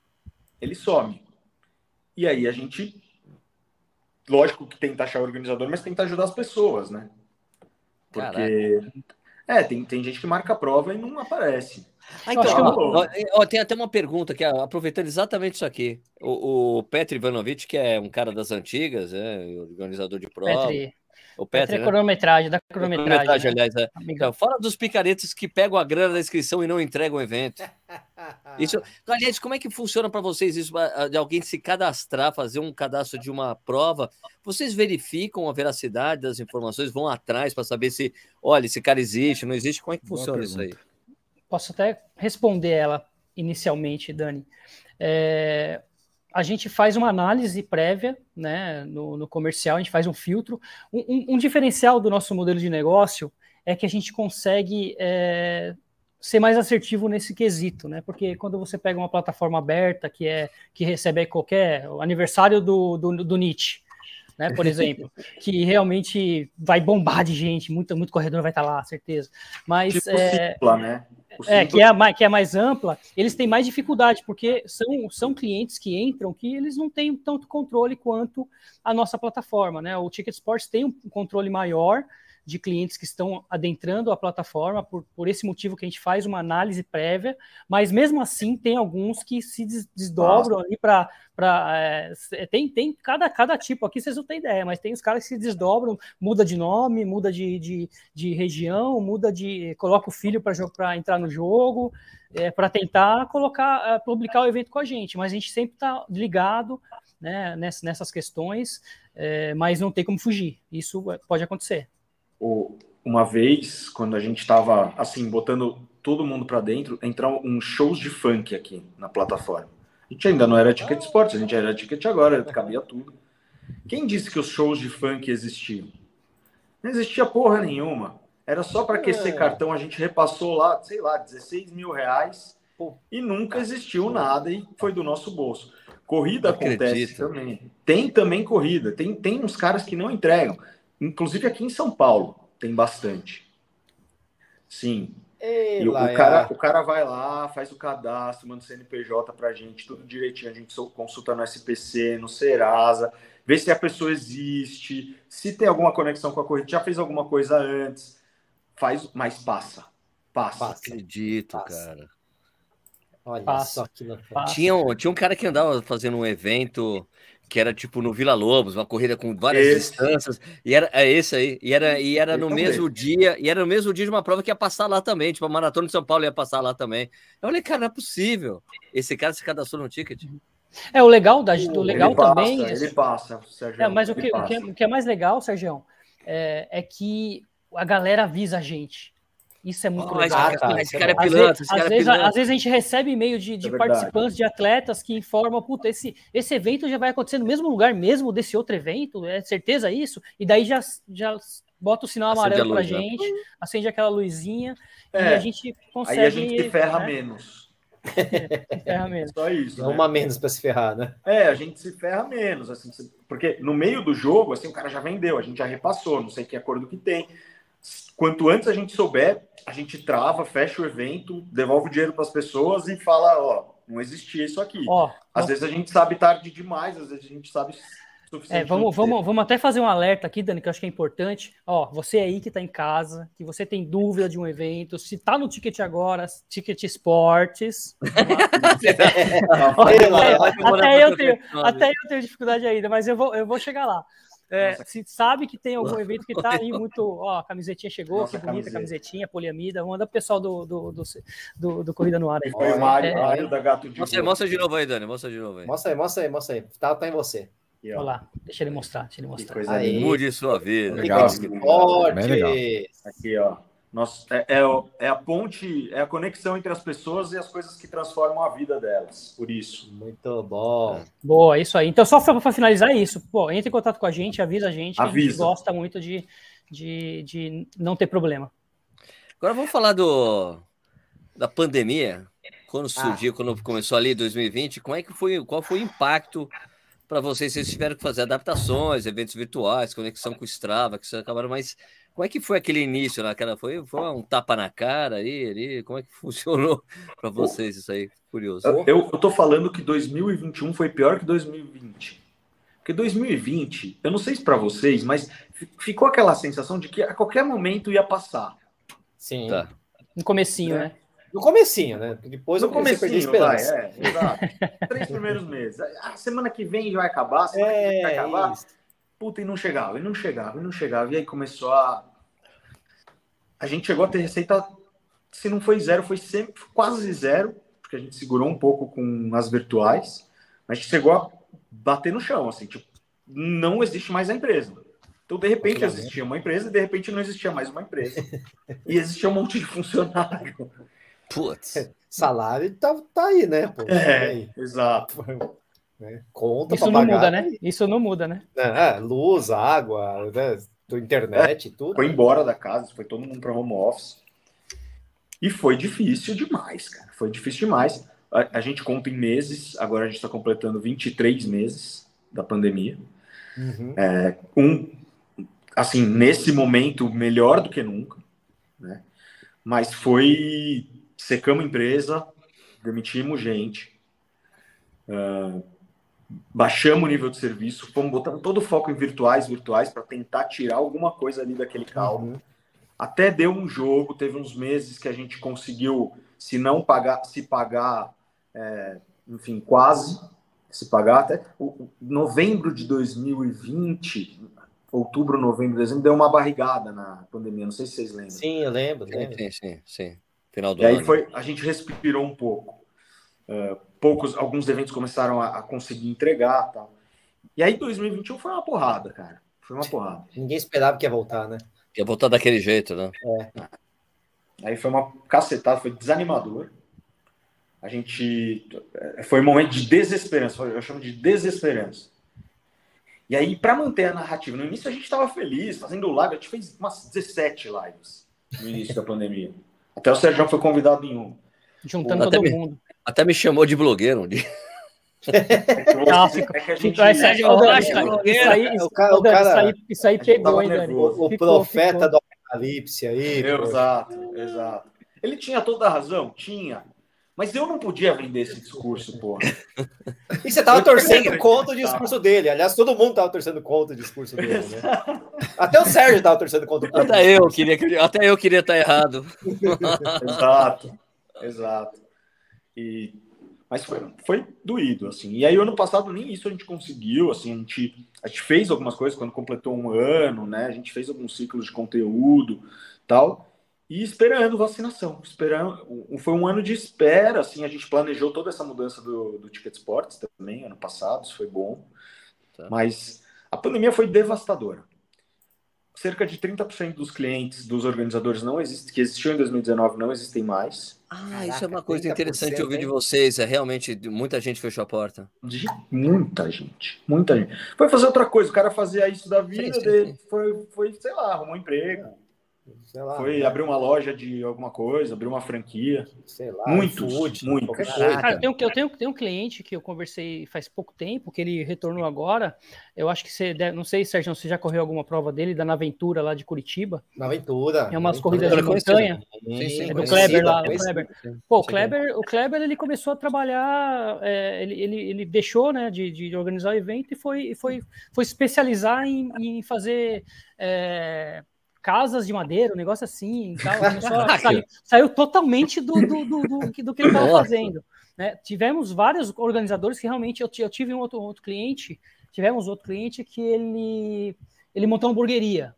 Ele some. E aí a gente, lógico que tenta achar o organizador, mas tenta ajudar as pessoas, né? Porque. Caraca. É, tem, tem gente que marca a prova e não aparece. Ah, então, ó, tem até uma pergunta que aproveitando exatamente isso aqui. O, o Petri Ivanovic, que é um cara das antigas, é, organizador de prova. Petri. O Petri, é né? cronometragem, da cronometragem. cronometragem né? aliás, é. Então, fala dos picaretas que pegam a grana da inscrição e não entregam o evento. Isso, aliás, como é que funciona para vocês isso? De alguém se cadastrar, fazer um cadastro de uma prova, vocês verificam a veracidade das informações, vão atrás para saber se, olha, esse cara existe, não existe? Como é que funciona isso aí? Posso até responder ela inicialmente, Dani. É, a gente faz uma análise prévia né, no, no comercial, a gente faz um filtro. Um, um, um, diferencial do nosso modelo de negócio é que a gente consegue é, ser mais assertivo nesse quesito, né? Porque quando você pega uma plataforma aberta que é que recebe qualquer o aniversário do, do, do Nietzsche, né? Por exemplo, que realmente vai bombar de gente, muito, muito corredor vai estar lá, certeza. Mas tipo é, simpla, né? é, que, é a mais, que é mais ampla, eles têm mais dificuldade, porque são, são clientes que entram que eles não têm tanto controle quanto a nossa plataforma, né? O Ticket Sports tem um controle maior, de clientes que estão adentrando a plataforma, por, por esse motivo que a gente faz uma análise prévia, mas mesmo assim tem alguns que se desdobram Nossa. ali para. É, tem, tem cada, cada tipo, aqui vocês não têm ideia, mas tem os caras que se desdobram, muda de nome, muda de, de, de região, muda de. coloca o filho para entrar no jogo, é, para tentar colocar, é, publicar o evento com a gente, mas a gente sempre está ligado né, nessas, nessas questões, é, mas não tem como fugir. Isso pode acontecer uma vez, quando a gente estava assim, botando todo mundo para dentro, entrar um shows de funk aqui na plataforma. A gente ainda não era ticket esporte, a gente era ticket agora, cabia tudo. Quem disse que os shows de funk existiam? Não existia porra nenhuma. Era só para aquecer é. cartão, a gente repassou lá, sei lá, 16 mil reais e nunca existiu nada e foi do nosso bolso. Corrida acontece também. Tem também corrida. Tem, tem uns caras que não entregam. Inclusive aqui em São Paulo tem bastante. Sim. Ei, e o, o, cara, o cara vai lá, faz o cadastro, manda o CNPJ pra gente, tudo direitinho. A gente consulta no SPC, no Serasa, vê se a pessoa existe, se tem alguma conexão com a corrida, já fez alguma coisa antes. Faz, mas passa. Passa. passa. Acredito, passa. cara. Olha passa. só que tinha, um, tinha um cara que andava fazendo um evento que era tipo no Vila Lobos, uma corrida com várias esse. distâncias, e era é esse aí, e era, e era no também. mesmo dia, e era no mesmo dia de uma prova que ia passar lá também, tipo a Maratona de São Paulo ia passar lá também. Eu falei, cara, não é possível. Esse cara se cadastrou no ticket. É, o legal da do legal ele também. Passa, ele passa, Sérgio. É, mas o que, o que, é, o, que, é, mais legal, Sérgio, é, é que a galera avisa a gente. Isso é muito oh, legal. Esse cara, esse cara é pilantra. Às, vezes, é às vezes a gente recebe e-mail de, de é participantes, de atletas que informam, puta, esse, esse evento já vai acontecer no mesmo lugar mesmo desse outro evento, é certeza isso? E daí já, já bota o sinal amarelo pra né? gente, acende aquela luzinha é, e a gente consegue... Aí a gente se ferra né? menos. É, se ferra menos. Só isso. Né? Uma menos para se ferrar, né? É, a gente se ferra menos, assim, porque no meio do jogo, assim, o cara já vendeu, a gente já repassou, não sei que acordo que tem. Quanto antes a gente souber, a gente trava, fecha o evento, devolve o dinheiro para as pessoas e fala, ó, não existia isso aqui. Ó, às vezes a gente sabe tarde demais, às vezes a gente sabe É, vamos, vamos, vamos até fazer um alerta aqui, Dani, que eu acho que é importante. Ó, você aí que está em casa, que você tem dúvida de um evento, se está no Ticket Agora, Ticket Esportes. até, eu tenho, até eu tenho dificuldade ainda, mas eu vou, eu vou chegar lá. É, se sabe que tem algum evento que tá aí muito. Ó, a camisetinha chegou, Nossa, que bonita camiseta. camisetinha, poliamida. Manda pro pessoal do, do, do, do, do Corrida no Ar aí. Foi o Mário, é, Mário da Gato de mostra, mostra de novo aí, Dani. Mostra de novo aí. Mostra aí, mostra aí, mostra aí. Tá, tá em você. Olha lá, deixa ele mostrar, deixa ele mostrar. Mude sua vida. Legal. legal. Aqui, ó. Nossa, é, é, é, a ponte, é a conexão entre as pessoas e as coisas que transformam a vida delas. Por isso. Muito bom. Boa, isso aí. Então, só para finalizar isso, pô, entre em contato com a gente, avisa a gente, avisa. a gente gosta muito de, de, de não ter problema. Agora vamos falar do da pandemia. Quando surgiu, ah. quando começou ali em 2020, como é que foi, qual foi o impacto para vocês? Vocês tiveram que fazer adaptações, eventos virtuais, conexão com o Strava, que vocês acabaram, mas como é que foi aquele início naquela? Foi, foi um tapa na cara aí, ali? Como é que funcionou para vocês isso aí? Curioso. Eu, eu tô falando que 2021 foi pior que 2020. Porque 2020, eu não sei se para vocês, mas ficou aquela sensação de que a qualquer momento ia passar. Sim. Tá. No comecinho, né? né? No comecinho, né? Depois no comecinho, vai, é, exato. Três primeiros meses. A semana que vem vai acabar, semana é, que vem vai acabar. Isso. Puta, e não chegava, e não chegava, e não chegava. E aí começou a. A gente chegou a ter receita, se não foi zero, foi sempre quase zero, porque a gente segurou um pouco com as virtuais. Mas a gente chegou a bater no chão, assim, tipo, não existe mais a empresa. Então, de repente, existia uma empresa e de repente não existia mais uma empresa. e existia um monte de funcionário. Putz. Salário tá, tá aí, né? Pô, é, exato. Né? Conta Isso não pagar. muda, né? Isso não muda, né? É, é luz, água, né? internet, é, tudo. Foi embora da casa, foi todo mundo para home office. E foi difícil demais, cara. Foi difícil demais. A, a gente conta em meses, agora a gente está completando 23 meses da pandemia. Uhum. É, um, assim, nesse momento, melhor do que nunca, né? Mas foi. Secamos empresa, demitimos gente. Uh, baixamos o nível de serviço, fomos botando todo o foco em virtuais, virtuais, para tentar tirar alguma coisa ali daquele calmo. Uhum. Até deu um jogo, teve uns meses que a gente conseguiu, se não pagar, se pagar, é, enfim, quase se pagar até o, novembro de 2020, outubro, novembro, dezembro, deu uma barrigada na pandemia, não sei se vocês lembram. Sim, eu lembro. lembro. Sim, sim, sim. Final do e ano. aí foi, a gente respirou um pouco. Uh, poucos, alguns eventos começaram a, a, conseguir entregar tal. E aí 2021 foi uma porrada, cara. Foi uma porrada. Ninguém esperava que ia voltar, né? Ia voltar daquele jeito, né? É. Aí foi uma cacetada, foi desanimador. A gente. Eh, foi um momento de desesperança, eu chamo de desesperança. E aí, para manter a narrativa, no início a gente estava feliz, fazendo live, a gente fez umas 17 lives no início da pandemia. Até o Sérgio foi convidado em um. Juntando todo me, mundo. Até me chamou de blogueiro um dia. Isso aí pegou, hein, Dani? O profeta do Apocalipse aí. Exato, exato. Ele tinha toda a razão? Tinha. Mas eu não podia vender esse discurso, porra. E você tava torcendo contra o discurso dele. Aliás, todo mundo tava torcendo contra o discurso dele, né? Até o Sérgio tava torcendo contra o Até eu queria, até eu queria estar errado. Exato, exato. E, mas foi, foi doído, assim. E aí, ano passado, nem isso a gente conseguiu, assim, a gente, a gente fez algumas coisas quando completou um ano, né? A gente fez alguns ciclos de conteúdo tal e esperando vacinação. Esperando, foi um ano de espera, assim, a gente planejou toda essa mudança do, do Ticket Sports também, ano passado, isso foi bom. Tá. Mas a pandemia foi devastadora. Cerca de 30% dos clientes, dos organizadores não existem, que existiam em 2019 não existem mais. Ah, Caraca, isso é uma coisa interessante ouvir de vocês. É realmente muita gente fechou a porta. De muita gente, muita gente. Foi fazer outra coisa, o cara fazia isso da vida sim, sim, dele, sim. Foi, foi, sei lá, arrumou um emprego Sei lá, foi né? abrir uma loja de alguma coisa, abrir uma franquia. Sei lá, muitos, food, muitos. Cara, eu, tenho, eu, tenho, tenho um cliente que eu conversei faz pouco tempo, que ele retornou agora. Eu acho que você deve, não sei, Sérgio, você já correu alguma prova dele da Naventura lá de Curitiba? Naventura. É umas corridas de montanha. Sim, sim, é do Kleber lá. O Kleber. Pô, o Kleber, o Kleber ele começou a trabalhar, é, ele, ele, ele deixou né, de, de organizar o evento e foi, foi, foi especializar em, em fazer. É, casas de madeira, um negócio assim, tal, saiu, saiu, totalmente do, do, do, do, do que ele estava fazendo. Né? Tivemos vários organizadores que realmente eu, eu tive um outro, outro cliente, tivemos outro cliente que ele, ele montou uma hamburgueria.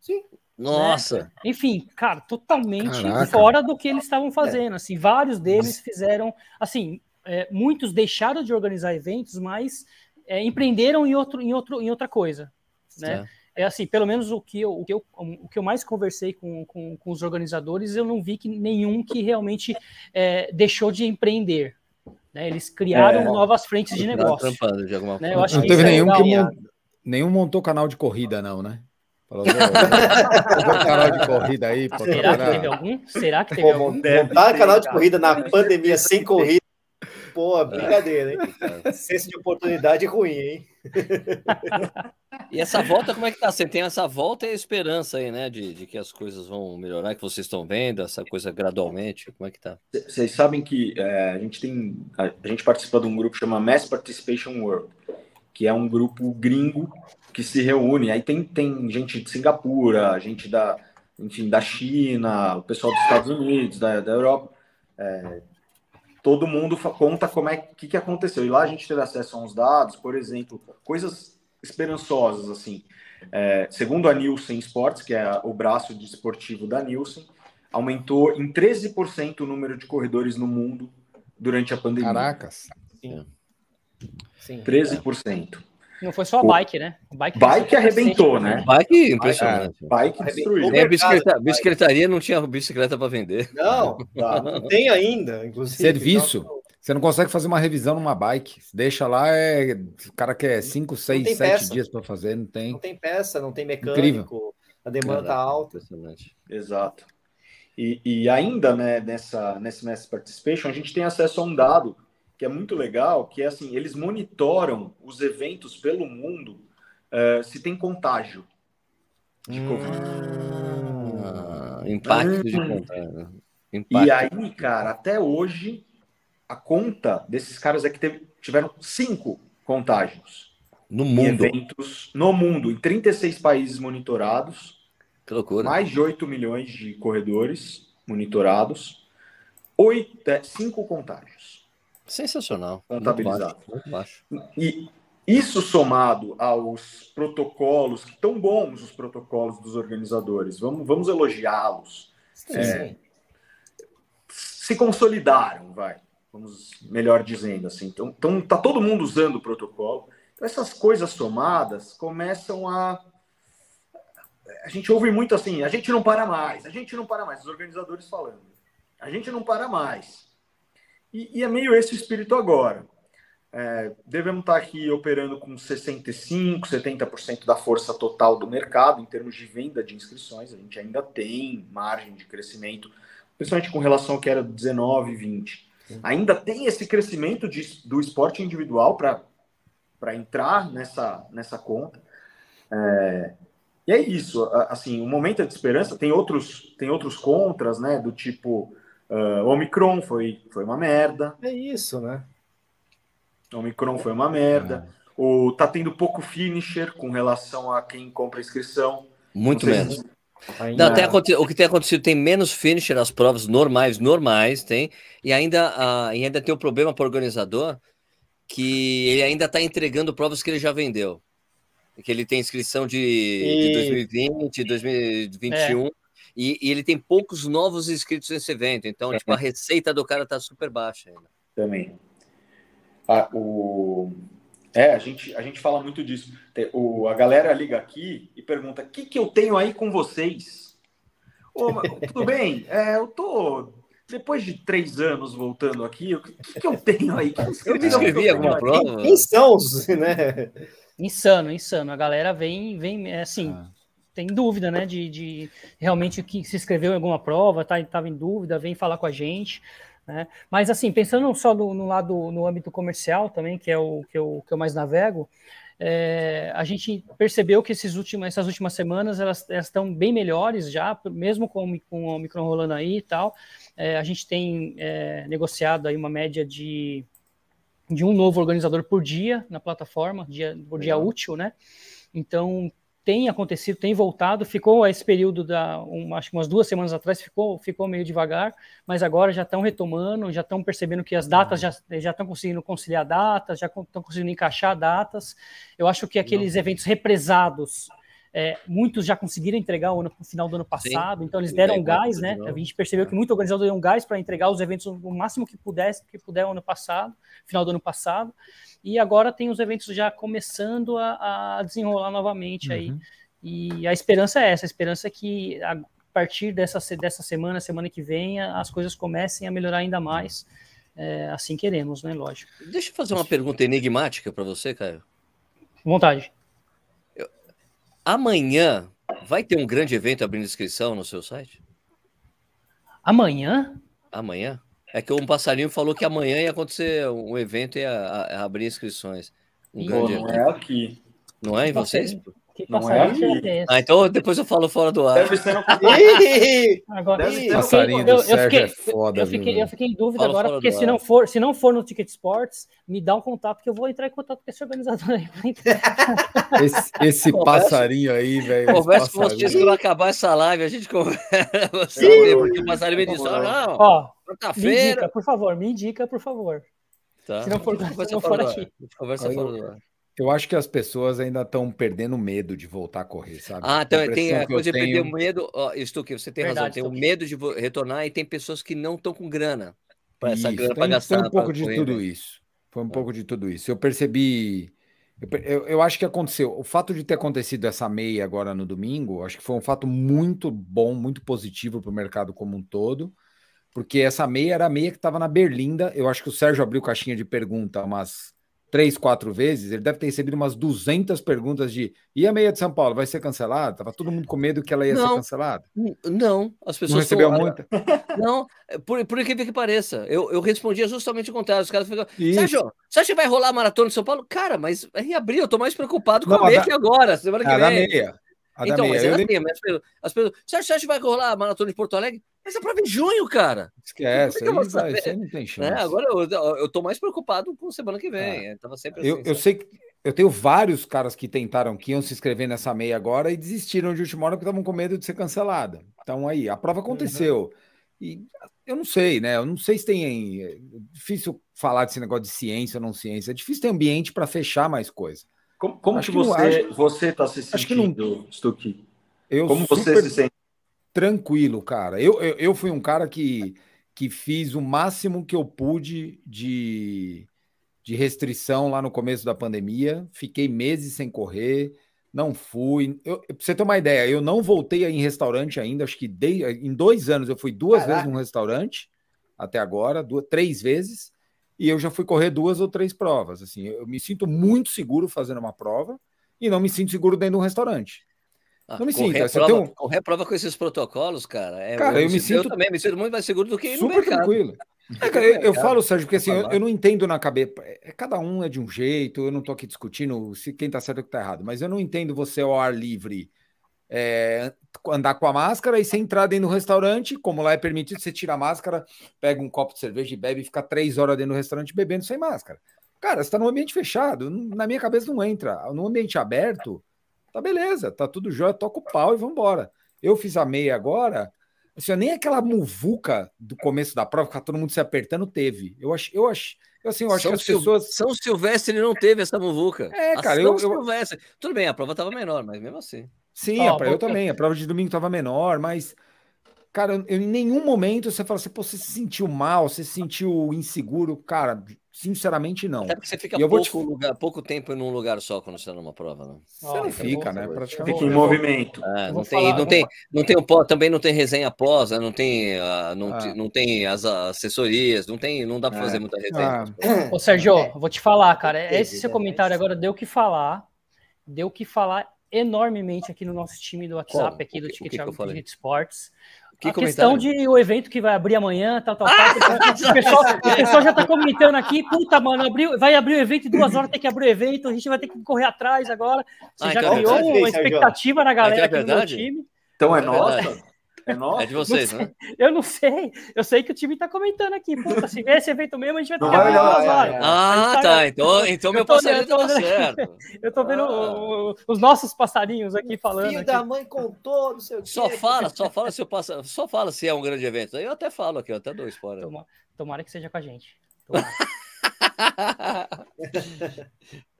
Sim. Nossa! Né? Enfim, cara, totalmente Caraca. fora do que eles estavam fazendo. Assim, vários deles fizeram, assim, é, muitos deixaram de organizar eventos, mas é, empreenderam em, outro, em, outro, em outra coisa. Né? É assim, pelo menos o que eu, o que eu, o que eu mais conversei com, com, com os organizadores, eu não vi que nenhum que realmente é, deixou de empreender. Né? Eles criaram é, novas frentes de negócio. De né? Eu acho não teve é nenhum que mon... nenhum montou canal de corrida, não, né? Falou, canal de corrida aí. Será que teve algum? Será que teve Pô, algum? Montar canal de corrida na pandemia sem corrida Pô, brincadeira, hein? Senso de oportunidade ruim, hein? E essa volta, como é que tá? Você tem essa volta e a esperança aí, né? De, de que as coisas vão melhorar, que vocês estão vendo, essa coisa gradualmente. Como é que tá? Vocês sabem que é, a gente tem. A, a, gente participa de um grupo que chama Mass Participation World, que é um grupo gringo que se reúne. Aí tem, tem gente de Singapura, gente da, enfim, da China, o pessoal dos Estados Unidos, da, da Europa. É, todo mundo conta como é que, que aconteceu. E lá a gente teve acesso a uns dados, por exemplo, coisas esperançosas, assim. É, segundo a Nielsen Sports, que é o braço desportivo da Nielsen, aumentou em 13% o número de corredores no mundo durante a pandemia. Caracas. Sim. Sim. 13%. Não foi só a bike, né? A bike, bike arrebentou, né? Bike impressionante. É, bike destruiu. É, bicicleta, bicicletaria não tinha bicicleta para vender. Não, tá, não tem ainda, inclusive. Serviço. Então, você não consegue fazer uma revisão numa bike. Deixa lá, é... o cara quer 5, 6, 7 dias para fazer, não tem. Não tem peça, não tem mecânico. Incrível. A demanda tá alta. Exato. E, e ainda né, nessa, nesse Mass Participation, a gente tem acesso a um dado que é muito legal, que é assim, eles monitoram os eventos pelo mundo uh, se tem contágio de hum, Covid. Ah, impacto de contágio. Impacto. E aí, cara, até hoje, a conta desses caras é que teve, tiveram cinco contágios. No mundo. Eventos no mundo, em 36 países monitorados. Que loucura. Mais de 8 milhões de corredores monitorados. Oito, é, cinco contágios. Sensacional. Contabilizado. Muito baixo, muito baixo. E isso somado aos protocolos, que tão bons os protocolos dos organizadores, vamos, vamos elogiá-los. É, se consolidaram, vai. Vamos melhor dizendo assim. Então, então tá todo mundo usando o protocolo. Então, essas coisas somadas começam a a gente ouve muito assim, a gente não para mais, a gente não para mais, os organizadores falando. A gente não para mais. E, e é meio esse o espírito agora. É, devemos estar aqui operando com 65%, 70% da força total do mercado em termos de venda de inscrições. A gente ainda tem margem de crescimento, principalmente com relação ao que era 19, 20. Ainda tem esse crescimento de, do esporte individual para entrar nessa, nessa conta. É, e é isso. Assim, o momento é de esperança. Tem outros, tem outros contras, né? Do tipo Uh, Omicron foi, foi uma merda. É isso, né? Omicron foi uma merda. É. O, tá tendo pouco finisher com relação a quem compra inscrição. Muito menos. Não, tem, o que tem acontecido tem menos finisher as provas normais, normais, tem, e ainda, uh, e ainda tem o problema para o organizador que ele ainda está entregando provas que ele já vendeu. Que ele tem inscrição de, e... de 2020, 2021. É. E, e, ele tem poucos novos inscritos nesse evento, então, é. tipo, a receita do cara tá super baixa ainda. Também. Ah, o... É, a gente, a gente fala muito disso. O, a galera liga aqui e pergunta: o que, que eu tenho aí com vocês? Ô, tudo bem? É, eu tô. Depois de três anos voltando aqui, o que, que eu tenho aí? eu me inscrevi alguma prova? Quem são os, né? Insano, insano. A galera vem, vem é assim. Ah tem dúvida, né, de, de realmente que se inscreveu em alguma prova, tá, estava em dúvida, vem falar com a gente. Né? Mas assim, pensando só no, no, lado no âmbito comercial também, que é o que eu, que eu mais navego, é, a gente percebeu que esses últimos, essas últimas semanas elas, elas estão bem melhores já, mesmo com, com o Omicron rolando aí e tal. É, a gente tem é, negociado aí uma média de, de um novo organizador por dia na plataforma, dia, por dia útil, né? Então, tem acontecido, tem voltado, ficou esse período da, um, acho que umas duas semanas atrás, ficou, ficou meio devagar, mas agora já estão retomando, já estão percebendo que as datas já já estão conseguindo conciliar datas, já estão conseguindo encaixar datas. Eu acho que aqueles Não. eventos represados, é, muitos já conseguiram entregar no final do ano passado, Sim. então eles deram um gás, né? A gente percebeu que muito organizador deu um gás para entregar os eventos o máximo que pudesse, que puder ano passado, final do ano passado. E agora tem os eventos já começando a, a desenrolar novamente uhum. aí. E a esperança é essa, a esperança é que a partir dessa, dessa semana, semana que vem, as coisas comecem a melhorar ainda mais. É, assim queremos, né? Lógico. Deixa eu fazer uma pergunta enigmática para você, Caio. Vontade. Amanhã vai ter um grande evento abrindo inscrição no seu site? Amanhã? Amanhã? É que um passarinho falou que amanhã ia acontecer um evento e ia, ia abrir inscrições. Um Pô, não é aqui. Não é em vocês? Que passarinho é esse? Ah, então depois eu falo fora do ar. Deve ser no agora, Deve ser passarinho do eu, eu fiquei, é foda. Eu fiquei, eu fiquei em dúvida agora, porque se não, for, se não for no Ticket Sports, me dá um contato que eu vou entrar em contato com esse organizador aí. esse, esse passarinho aí, velho. Conversa com vocês quando acabar essa live, a gente conversa. Porque o passarinho me disse, não, ó, quarta-feira. Por favor, me indica, por favor. Tá. Se não for, se não for aqui. Conversa fora do ar. Eu acho que as pessoas ainda estão perdendo medo de voltar a correr, sabe? Ah, então, tem a coisa de tenho... perder o medo. Stuque, você tem Verdade, razão. Tem o medo de retornar e tem pessoas que não estão com grana para essa grana para gastar. Foi um pouco de correr, tudo né? isso. Foi um é. pouco de tudo isso. Eu percebi. Eu, eu, eu, acho que aconteceu. O fato de ter acontecido essa meia agora no domingo, acho que foi um fato muito bom, muito positivo para o mercado como um todo. Porque essa meia era a meia que estava na Berlinda. Eu acho que o Sérgio abriu caixinha de pergunta umas três, quatro vezes, ele deve ter recebido umas 200 perguntas de e a meia de São Paulo vai ser cancelada? Tava todo mundo com medo que ela ia não, ser cancelada. Não, as pessoas não recebeu muita. Não, é, por, por incrível que pareça, eu, eu respondia justamente o contrário. Os caras ficam, Sérgio, você acha que vai rolar a maratona de São Paulo? Cara, mas em abril eu tô mais preocupado com não, a meia da... que agora, semana que a vem. Da meia. A então, mas é meia, as pessoas, as pessoas, você acha que vai rolar a maratona de Porto Alegre? Mas é prova em junho, cara. Esquece, aí, vai, aí não tem chance. É, agora eu, eu tô mais preocupado com semana que vem. É. Tava sempre assim, eu, eu sei que eu tenho vários caras que tentaram, que iam se inscrever nessa meia agora e desistiram de última hora porque estavam com medo de ser cancelada. Então aí, a prova aconteceu. Uhum. E eu não sei, né? Eu não sei se tem. É difícil falar desse negócio de ciência ou não ciência. É difícil ter ambiente para fechar mais coisa. Como, como que, que você está você tá se sentindo, acho que não, Stuck? Eu como você se sente? Tranquilo, cara. Eu, eu, eu fui um cara que, que fiz o máximo que eu pude de, de restrição lá no começo da pandemia. Fiquei meses sem correr, não fui. Eu, pra você ter uma ideia, eu não voltei em restaurante ainda. Acho que dei, em dois anos eu fui duas Caraca. vezes num restaurante até agora, duas, três vezes. E eu já fui correr duas ou três provas. Assim, eu me sinto muito seguro fazendo uma prova e não me sinto seguro dentro de um restaurante. Ah, não me sinto. Prova, um... Correr prova com esses protocolos, cara. É, cara, eu, eu me sinto. Eu também me sinto muito mais seguro do que super tranquilo. É, cara, eu, eu, falo, Sérgio, porque assim, eu, eu, não entendo na cabeça. É, cada um é de um jeito, eu não tô aqui discutindo se quem tá certo ou quem tá errado, mas eu não entendo você ao ar livre é, andar com a máscara e você entrar dentro do restaurante, como lá é permitido, você tira a máscara, pega um copo de cerveja e bebe e fica três horas dentro do restaurante bebendo sem máscara. Cara, você tá num ambiente fechado, na minha cabeça não entra. No ambiente aberto, tá beleza, tá tudo jóia, toca o pau e vambora. Eu fiz a meia agora, assim, nem aquela muvuca do começo da prova, ficar todo mundo se apertando, teve. Eu acho, eu acho, eu, assim, eu acho São que as Sil... pessoas. São Silvestre não teve essa muvuca. É, cara, a eu, São eu... Silvestre. Tudo bem, a prova tava menor, mas mesmo assim. Sim, oh, eu também. A prova de domingo tava menor, mas. Cara, eu, em nenhum momento você fala assim, Pô, você se sentiu mal, você se sentiu inseguro. Cara, Sinceramente, não. Até porque você fica pouco, te... lugar, pouco tempo em um lugar só quando você está numa prova, né? Você não fica, né? Praticamente. Fica em movimento. É, não, tem, falar, não, tem, não tem um também não tem resenha após, né? não tem, uh, não, ah. não tem as assessorias, não tem, não dá para fazer é. muita resenha. Ah. Ô, Sérgio, vou te falar, cara. Esse seu comentário agora deu o que falar, deu o que falar enormemente aqui no nosso time do WhatsApp, Como? aqui do Ticket, que Que a questão de o evento que vai abrir amanhã, tal, tal, tal. o, pessoal, o pessoal já tá comentando aqui, puta, mano, abriu, vai abrir o evento em duas horas, tem que abrir o evento, a gente vai ter que correr atrás agora. Você Ah, já então é criou uma expectativa na galera é aqui no meu time. Então é, É verdade. nossa? É nossa? É de vocês, né? Eu não sei, eu sei que o time tá comentando aqui, puta, se vier esse evento mesmo, a gente vai ter Não que vai abrir duas é, horas. é. Ah, tá- tá. Então, então Eu meu passarinho olhando. certo. Eu tô vendo Ah. o- o- os nossos passarinhos aqui falando. Filho aqui. da mãe contou, não sei o quê. Só fala, só fala se eu passo, só fala se é um grande evento. Aí eu até falo aqui, eu até dou spoiler. Toma- Tomara que seja com a gente. Tomara.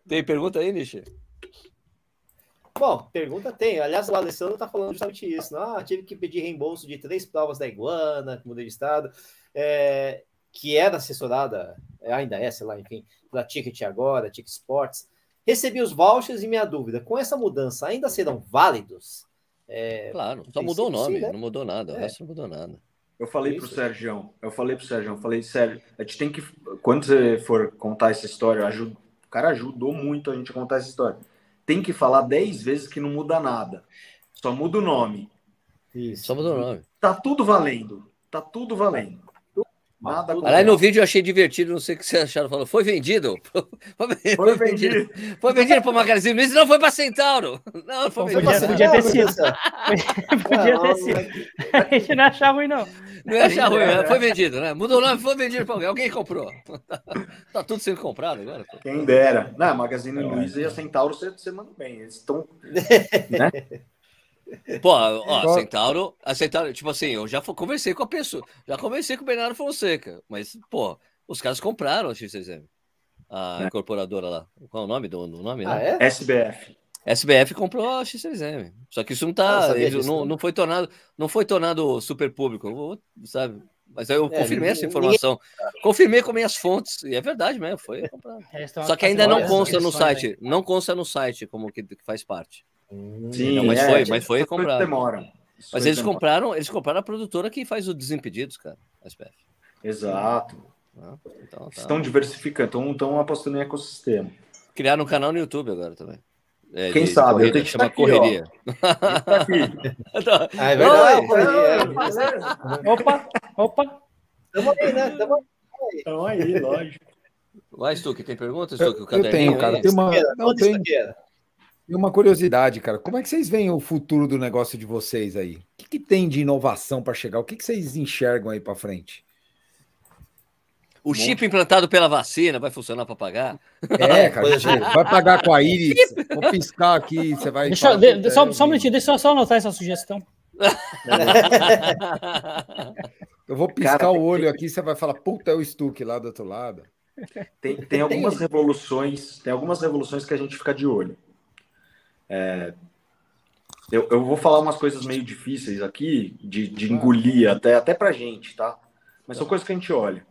Tem pergunta aí, Nishi? Bom, pergunta tem. Aliás, o Alessandro está falando justamente isso. Ah, tive que pedir reembolso de três provas da Iguana, que mudei de estado, é, que era assessorada, ainda é, sei lá, enfim, pela Ticket agora, Ticket Sports. Recebi os vouchers e minha dúvida, com essa mudança ainda serão válidos? É, Claro, só mudou o nome, sim, né? não mudou nada. O É. resto não mudou nada. Eu falei pro Isso. Sérgio, eu falei pro Sérgio, eu falei, Sérgio, a gente tem que, quando você for contar essa história, ajuda, o cara ajudou muito a gente a contar essa história. Tem que falar dez vezes que não muda nada. Só muda o nome. isso. Só mudou o nome. Tá tudo valendo. Tá tudo valendo. Nada Aliás, no vídeo eu achei divertido, não sei o que vocês acharam. Falou, foi vendido? Foi, Foi vendido. Foi vendido para o Magazine Luiza, não foi para Centauro. Não, não foi Foi vendido. podia- podia ter sido. Não, Podia ter não, sido. A gente não achava ruim, não. Não ia achar ruim, né? foi vendido, né? Mudou o nome, foi vendido para alguém. Alguém comprou. Tá tudo sendo comprado agora. Quem dera. Na Magazine Luiza e a Centauro você, você manda bem. Eles estão. Pô, ó, Centauro, a Centauro, tipo assim, eu já conversei com a pessoa, já conversei com o Bernardo Fonseca, mas, pô, os caras compraram a XSM, a É. incorporadora lá. Qual é o nome do, do nome, Ah, né? é? Ah, SBF. SBF comprou a XSM. Só que isso não Ah, tá. ele disso, não, não. não foi tornado, não foi tornado super público, sabe? Mas aí eu É, confirmei ninguém- essa informação. Confirmei com minhas fontes. E é verdade mesmo, foi comprado. Só que ainda não consta no site. Não consta no site como que, que faz parte. Sim, Não, mas é, foi- essas mas foi comprado. Demoram. Isso Mas eles demoram. compraram, eles compraram a produtora que faz o Desimpedidos, cara. a SBF. Exato. né? Então, tá. Estão diversificando, estão, estão apostando em ecossistema. Criaram um canal no YouTube agora também. É, Quem sabe? Eu corrida, tenho que chama estar aqui, ó. Correria. Tá aqui. Ah, é verdade. É. Beleza. Opa, opa. Tamo aí, né? Tamo Então aí, lógico. Vai, Stuque, tem pergunta, Eu, Stuque? Eu tenho, aí? cara. Tem uma, não, tem, tem uma curiosidade, cara. Como é que vocês veem o futuro do negócio de vocês aí? O que, que tem de inovação para chegar? O que, que vocês enxergam aí para frente? O chip implantado pela vacina vai funcionar para pagar? É, cara, tipo, vai pagar com a íris. Vou piscar aqui, você vai. Deixa, de- "Puta, só, é, só um minutinho, deixa eu só anotar essa sugestão. Eu vou piscar Cara, o olho aqui, você vai falar, puta, é o Stuck lá do outro lado. Tem, tem algumas revoluções, tem algumas revoluções que a gente fica de olho. É, eu, eu vou falar umas coisas meio difíceis aqui, de, de engolir até, até pra gente, tá? Mas são coisas que a gente olha.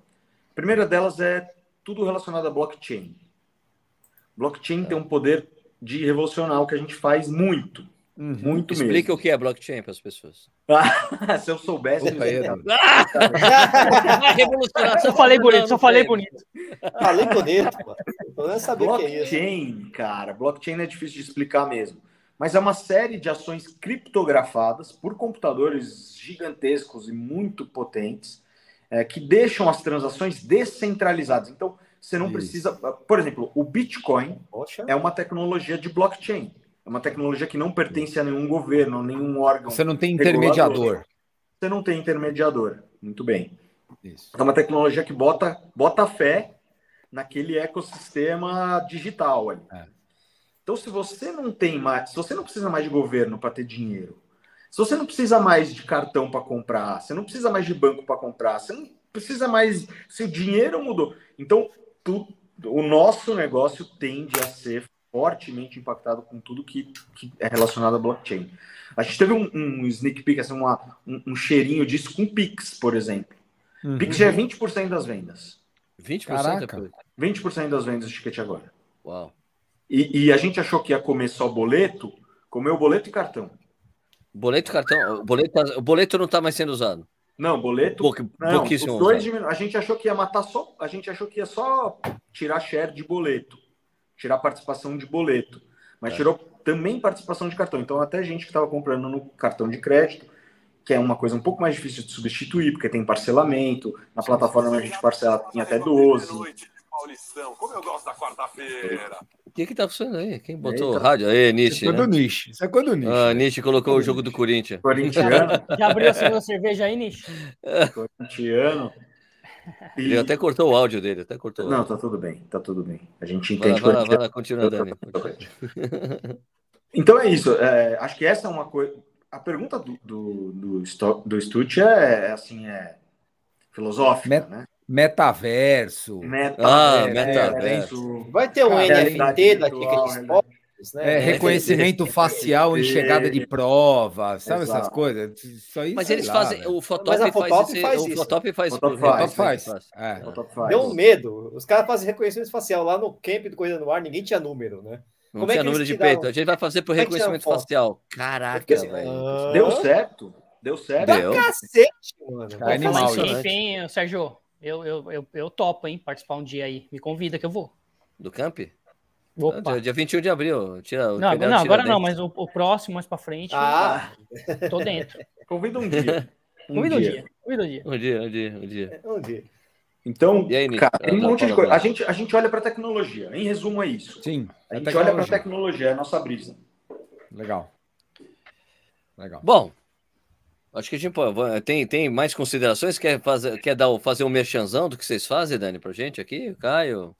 A primeira delas é tudo relacionado a blockchain. Blockchain tem um poder de revolucionar o que a gente faz muito, Uhum. muito Explica mesmo. o que é blockchain para as pessoas. Se eu soubesse, Opa, eu. Vai revolucionar. Só falei bonito, só falei bonito. Falei bonito, pô. Menos saber o que é isso. Blockchain, cara, blockchain é difícil de explicar mesmo. Mas é uma série de ações criptografadas por computadores gigantescos e muito potentes é, que deixam as transações descentralizadas. Então, você não Isso. precisa. Por exemplo, o Bitcoin Poxa. é uma tecnologia de blockchain. É uma tecnologia que não pertence a nenhum governo, a nenhum órgão. Você não tem Regulador. intermediador. Você não tem intermediador. Muito bem. Isso. É uma tecnologia que bota, bota fé naquele ecossistema digital ali. É. Então, se você não tem mais, se você não precisa mais de governo para ter dinheiro, se você não precisa mais de cartão para comprar, você não precisa mais de banco para comprar, você não precisa mais, se o dinheiro mudou, então tu- o nosso negócio tende a ser fortemente impactado com tudo que, que é relacionado a blockchain. A gente teve um, um sneak peek, assim, uma- um, um cheirinho disso com Pix, por exemplo. Uhum. Pix já é 20% das vendas. 20% Caraca. depois. 20% das vendas de ticket agora. Uau. E, e a gente achou que ia comer só boleto, comeu boleto e cartão. Boleto, cartão. O boleto, tá- o boleto não está mais sendo usado. Não, boleto. Pouco, Não, os pouquíssimo dois usado. diminu... A gente achou que ia matar só. A gente achou que ia só tirar share de boleto, tirar participação de boleto. mas é. tirou também participação de cartão. Então, até gente que estava comprando no cartão de crédito, que é uma coisa um pouco mais difícil de substituir, porque tem parcelamento. Na plataforma a gente parcela em até 12. como eu gosto da quarta-feira. O que que tá funcionando aí? Quem botou o rádio? Aí, Nishi. Isso é quando né? Nishi. Isso é quando Nishi. Ah, Nishi colocou o jogo do Corinthians. Corintiano. Já abriu a segunda cerveja aí, Nishi? Corintiano. E... Ele até cortou o áudio dele, até cortou. Não, tá tudo bem, tá tudo bem. A gente entende. Vai lá, vai lá, continua, Dani. Então é isso. É, acho que essa é uma coisa. A pergunta do, do, do, do Stutch é, é, assim, é filosófica, Met... né? Metaverso. Metaverso. Ah, metaverso. Vai ter um NFT da Ticket né? É, reconhecimento facial em chegada de prova, sabe Exato. essas coisas? Isso aí, Mas eles lá, fazem, o Photop faz, esse, faz, isso. O Photop faz, Photop faz, faz. faz. É. Deu um medo. Os caras fazem reconhecimento facial lá no camp do Coisa no Ar, ninguém tinha número, né? Não Como é tinha é número de peito. A gente vai fazer por reconhecimento facial. Caraca, assim, velho. Ah... Deu certo. Deu certo. Deu. cacete, mano. É animal, Enfim, Sérgio, eu, eu, eu, eu topo, hein? Participar um dia aí. Me convida que eu vou. Do camp? Opa. Dia, dia 21 de abril. Tira, não, agora, não, agora não, mas o, o, próximo, mais pra frente. Ah! Tô dentro. Convida um dia. Um Convida um dia. Convida um dia. Um dia, um dia, um dia. Um dia. Então, aí, cara, tem um monte de coisa. A gente, a gente olha para a tecnologia. Em resumo, é isso. Sim. A gente olha para a tecnologia, é a nossa brisa. Legal. Legal. Bom, acho que a gente pode, tem, tem mais considerações? Quer fazer, quer dar, fazer um merchanzão do que vocês fazem, Dani, para gente aqui? Caio?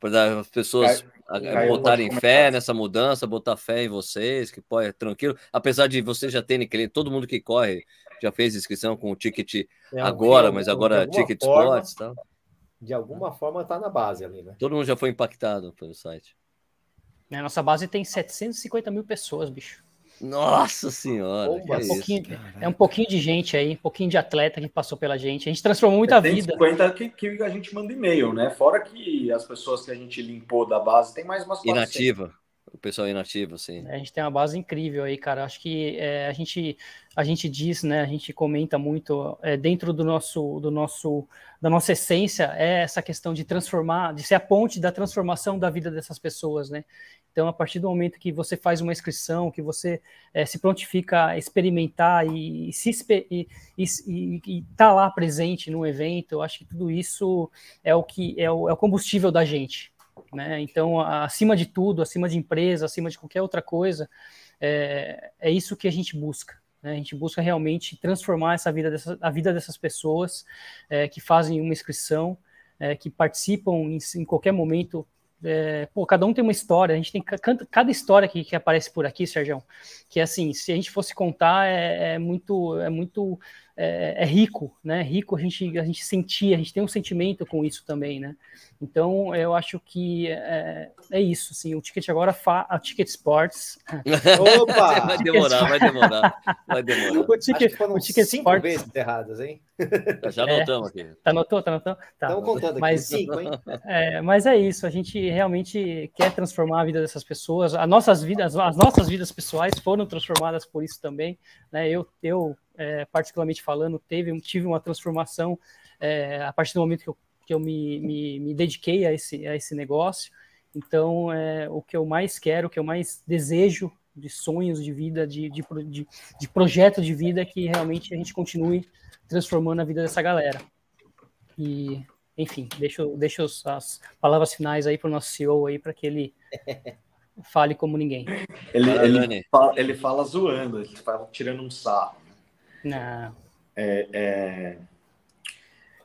Para as pessoas botarem fé nessa mudança, botar fé em vocês, que pode, tranquilo. Apesar de vocês já terem cliente, todo mundo que corre já fez inscrição com o ticket é, agora, mas agora ticket forma, sports tal. De alguma forma tá na base ali, né? Todo mundo já foi impactado pelo site. É, nossa base tem 750 mil pessoas, bicho. Nossa senhora! é, um pouquinho, é, um pouquinho, de gente aí, um pouquinho de atleta que passou pela gente. A gente transformou muita tem vida. 50 que, que a gente manda e-mail, né? Fora que as pessoas que a gente limpou da base, tem mais umas Inativa. O pessoal inativo, sim. É, a gente tem uma base incrível aí, cara. Acho que é, a, gente, a gente diz, né? A gente comenta muito é, dentro do nosso, do nosso, da nossa essência é essa questão de transformar, de ser a ponte da transformação da vida dessas pessoas, né? Então, a partir do momento que você faz uma inscrição, que você é, se prontifica a experimentar e, e se e, e, tá lá presente no evento, eu acho que tudo isso é o que é o, é o combustível da gente. Né? Então, acima de tudo, acima de empresa, acima de qualquer outra coisa, é, é isso que a gente busca. Né? A gente busca realmente transformar essa vida dessa, a vida dessas pessoas é, que fazem uma inscrição, é, que participam em, em qualquer momento é, pô, cada um tem uma história, a gente tem cada história que, que aparece por aqui, Sérgio, que assim, se a gente fosse contar, é, é muito, é muito é, é, rico, né? Rico a gente, a gente sentir, a gente tem um sentimento com isso também, né? Então eu acho que é, é isso, assim, o ticket agora fa a Ticket Sports. Opa! vai demorar, vai demorar, vai demorar. O ticket, o ticket cinco Sports... vezes erradas, hein? Já anotamos aqui. Tá anotou, tá anotando? Tá. Estamos contando aqui mas, cinco, hein? É, mas é isso, a gente realmente quer transformar a vida dessas pessoas. As nossas vidas, as nossas vidas pessoais foram transformadas por isso também, né? Eu, eu é, particularmente falando, teve, tive uma transformação é, a partir do momento que eu, que eu me, me, me dediquei a esse, a esse negócio. Então, é, o que eu mais quero, o que eu mais desejo de sonhos de vida, de, de, de, de projeto de vida, é que realmente a gente continue transformando a vida dessa galera. E, enfim, deixo, deixo as palavras finais aí para o nosso CEO aí, para que ele fale como ninguém. Ele, ele, fala, ele fala zoando, ele fala tirando um sarro. Não. É, é...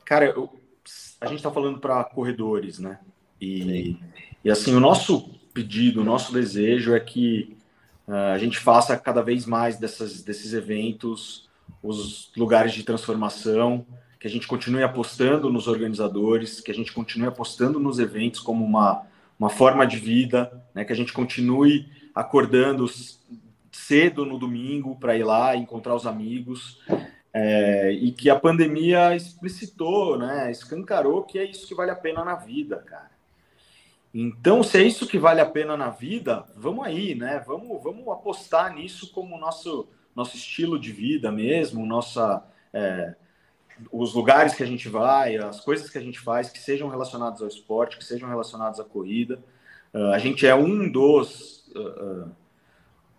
Cara, eu, a gente está falando para corredores, né? E, e assim, o nosso pedido, o nosso desejo é que uh, a gente faça cada vez mais dessas, desses eventos os lugares de transformação, que a gente continue apostando nos organizadores, que a gente continue apostando nos eventos como uma, uma forma de vida, né? que a gente continue acordando cedo no domingo para ir lá encontrar os amigos. É, e que a pandemia explicitou, né, escancarou que é isso que vale a pena na vida, cara. Então, se é isso que vale a pena na vida, vamos aí, né? Vamos, vamos apostar nisso como nosso nosso estilo de vida mesmo, nossa é, os lugares que a gente vai, as coisas que a gente faz que sejam relacionadas ao esporte, que sejam relacionadas à corrida. Uh, a gente é um dos uh,